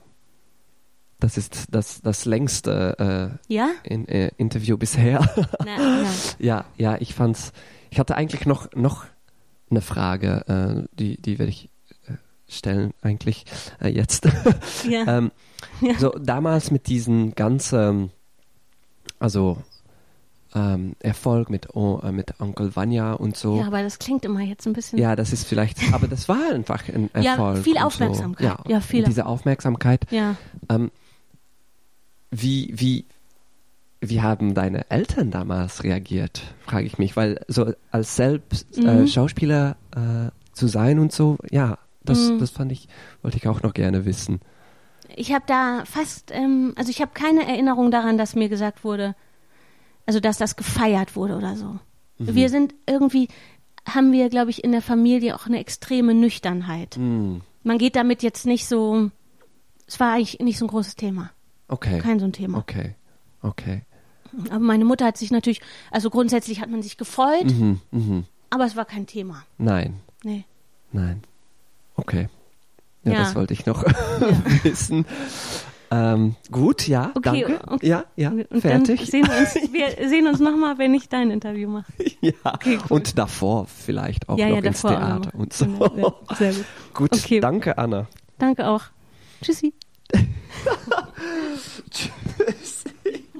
das ist das, das längste Ja? äh, in, äh, Interview bisher. Na, ja. ja, ja, ich fand's, ich hatte eigentlich noch, noch eine Frage, äh, die, die werde ich äh, stellen eigentlich äh, jetzt. Ja. ähm, Ja. So damals mit diesen ganzen, also ähm, Erfolg mit, O- äh, mit Onkel Vanya und so. ja, aber das klingt immer jetzt ein bisschen. Ja, das ist vielleicht, aber das war einfach ein Ja, Erfolg. viel und Aufmerksamkeit. So. Ja, viel und diese Aufmerksamkeit. Ja. Ähm, wie, wie, wie haben deine Eltern damals reagiert, frage ich mich, weil so als selbst äh, Mhm. Schauspieler äh, zu sein und so, ja, das, Mhm. das fand ich, wollte ich auch noch gerne wissen. Ich habe da fast, ähm, also ich habe keine Erinnerung daran, dass mir gesagt wurde, also dass das gefeiert wurde oder so. Mhm. Wir sind irgendwie, haben wir, glaube ich, in der Familie auch eine extreme Nüchternheit. Mm, Man geht damit jetzt nicht so, es war eigentlich nicht so ein großes Thema. okay, Kein so ein Thema. okay, okay. Aber meine Mutter hat sich natürlich, also grundsätzlich hat man sich gefreut, Mhm, mhm. aber es war kein Thema. Nein, Nee. nein. Okay. Ja, Ja. das wollte ich noch wissen. Ähm, gut, ja, Okay, danke. okay. Ja, ja, Und fertig. sehen wir uns, wir sehen uns nochmal, wenn ich dein Interview mache. ja, Okay, cool. und davor vielleicht auch Ja, noch ja, ins Theater und so. Ja, sehr gut. Gut, Okay. danke, Anna. Danke auch. Tschüssi. Tschüss.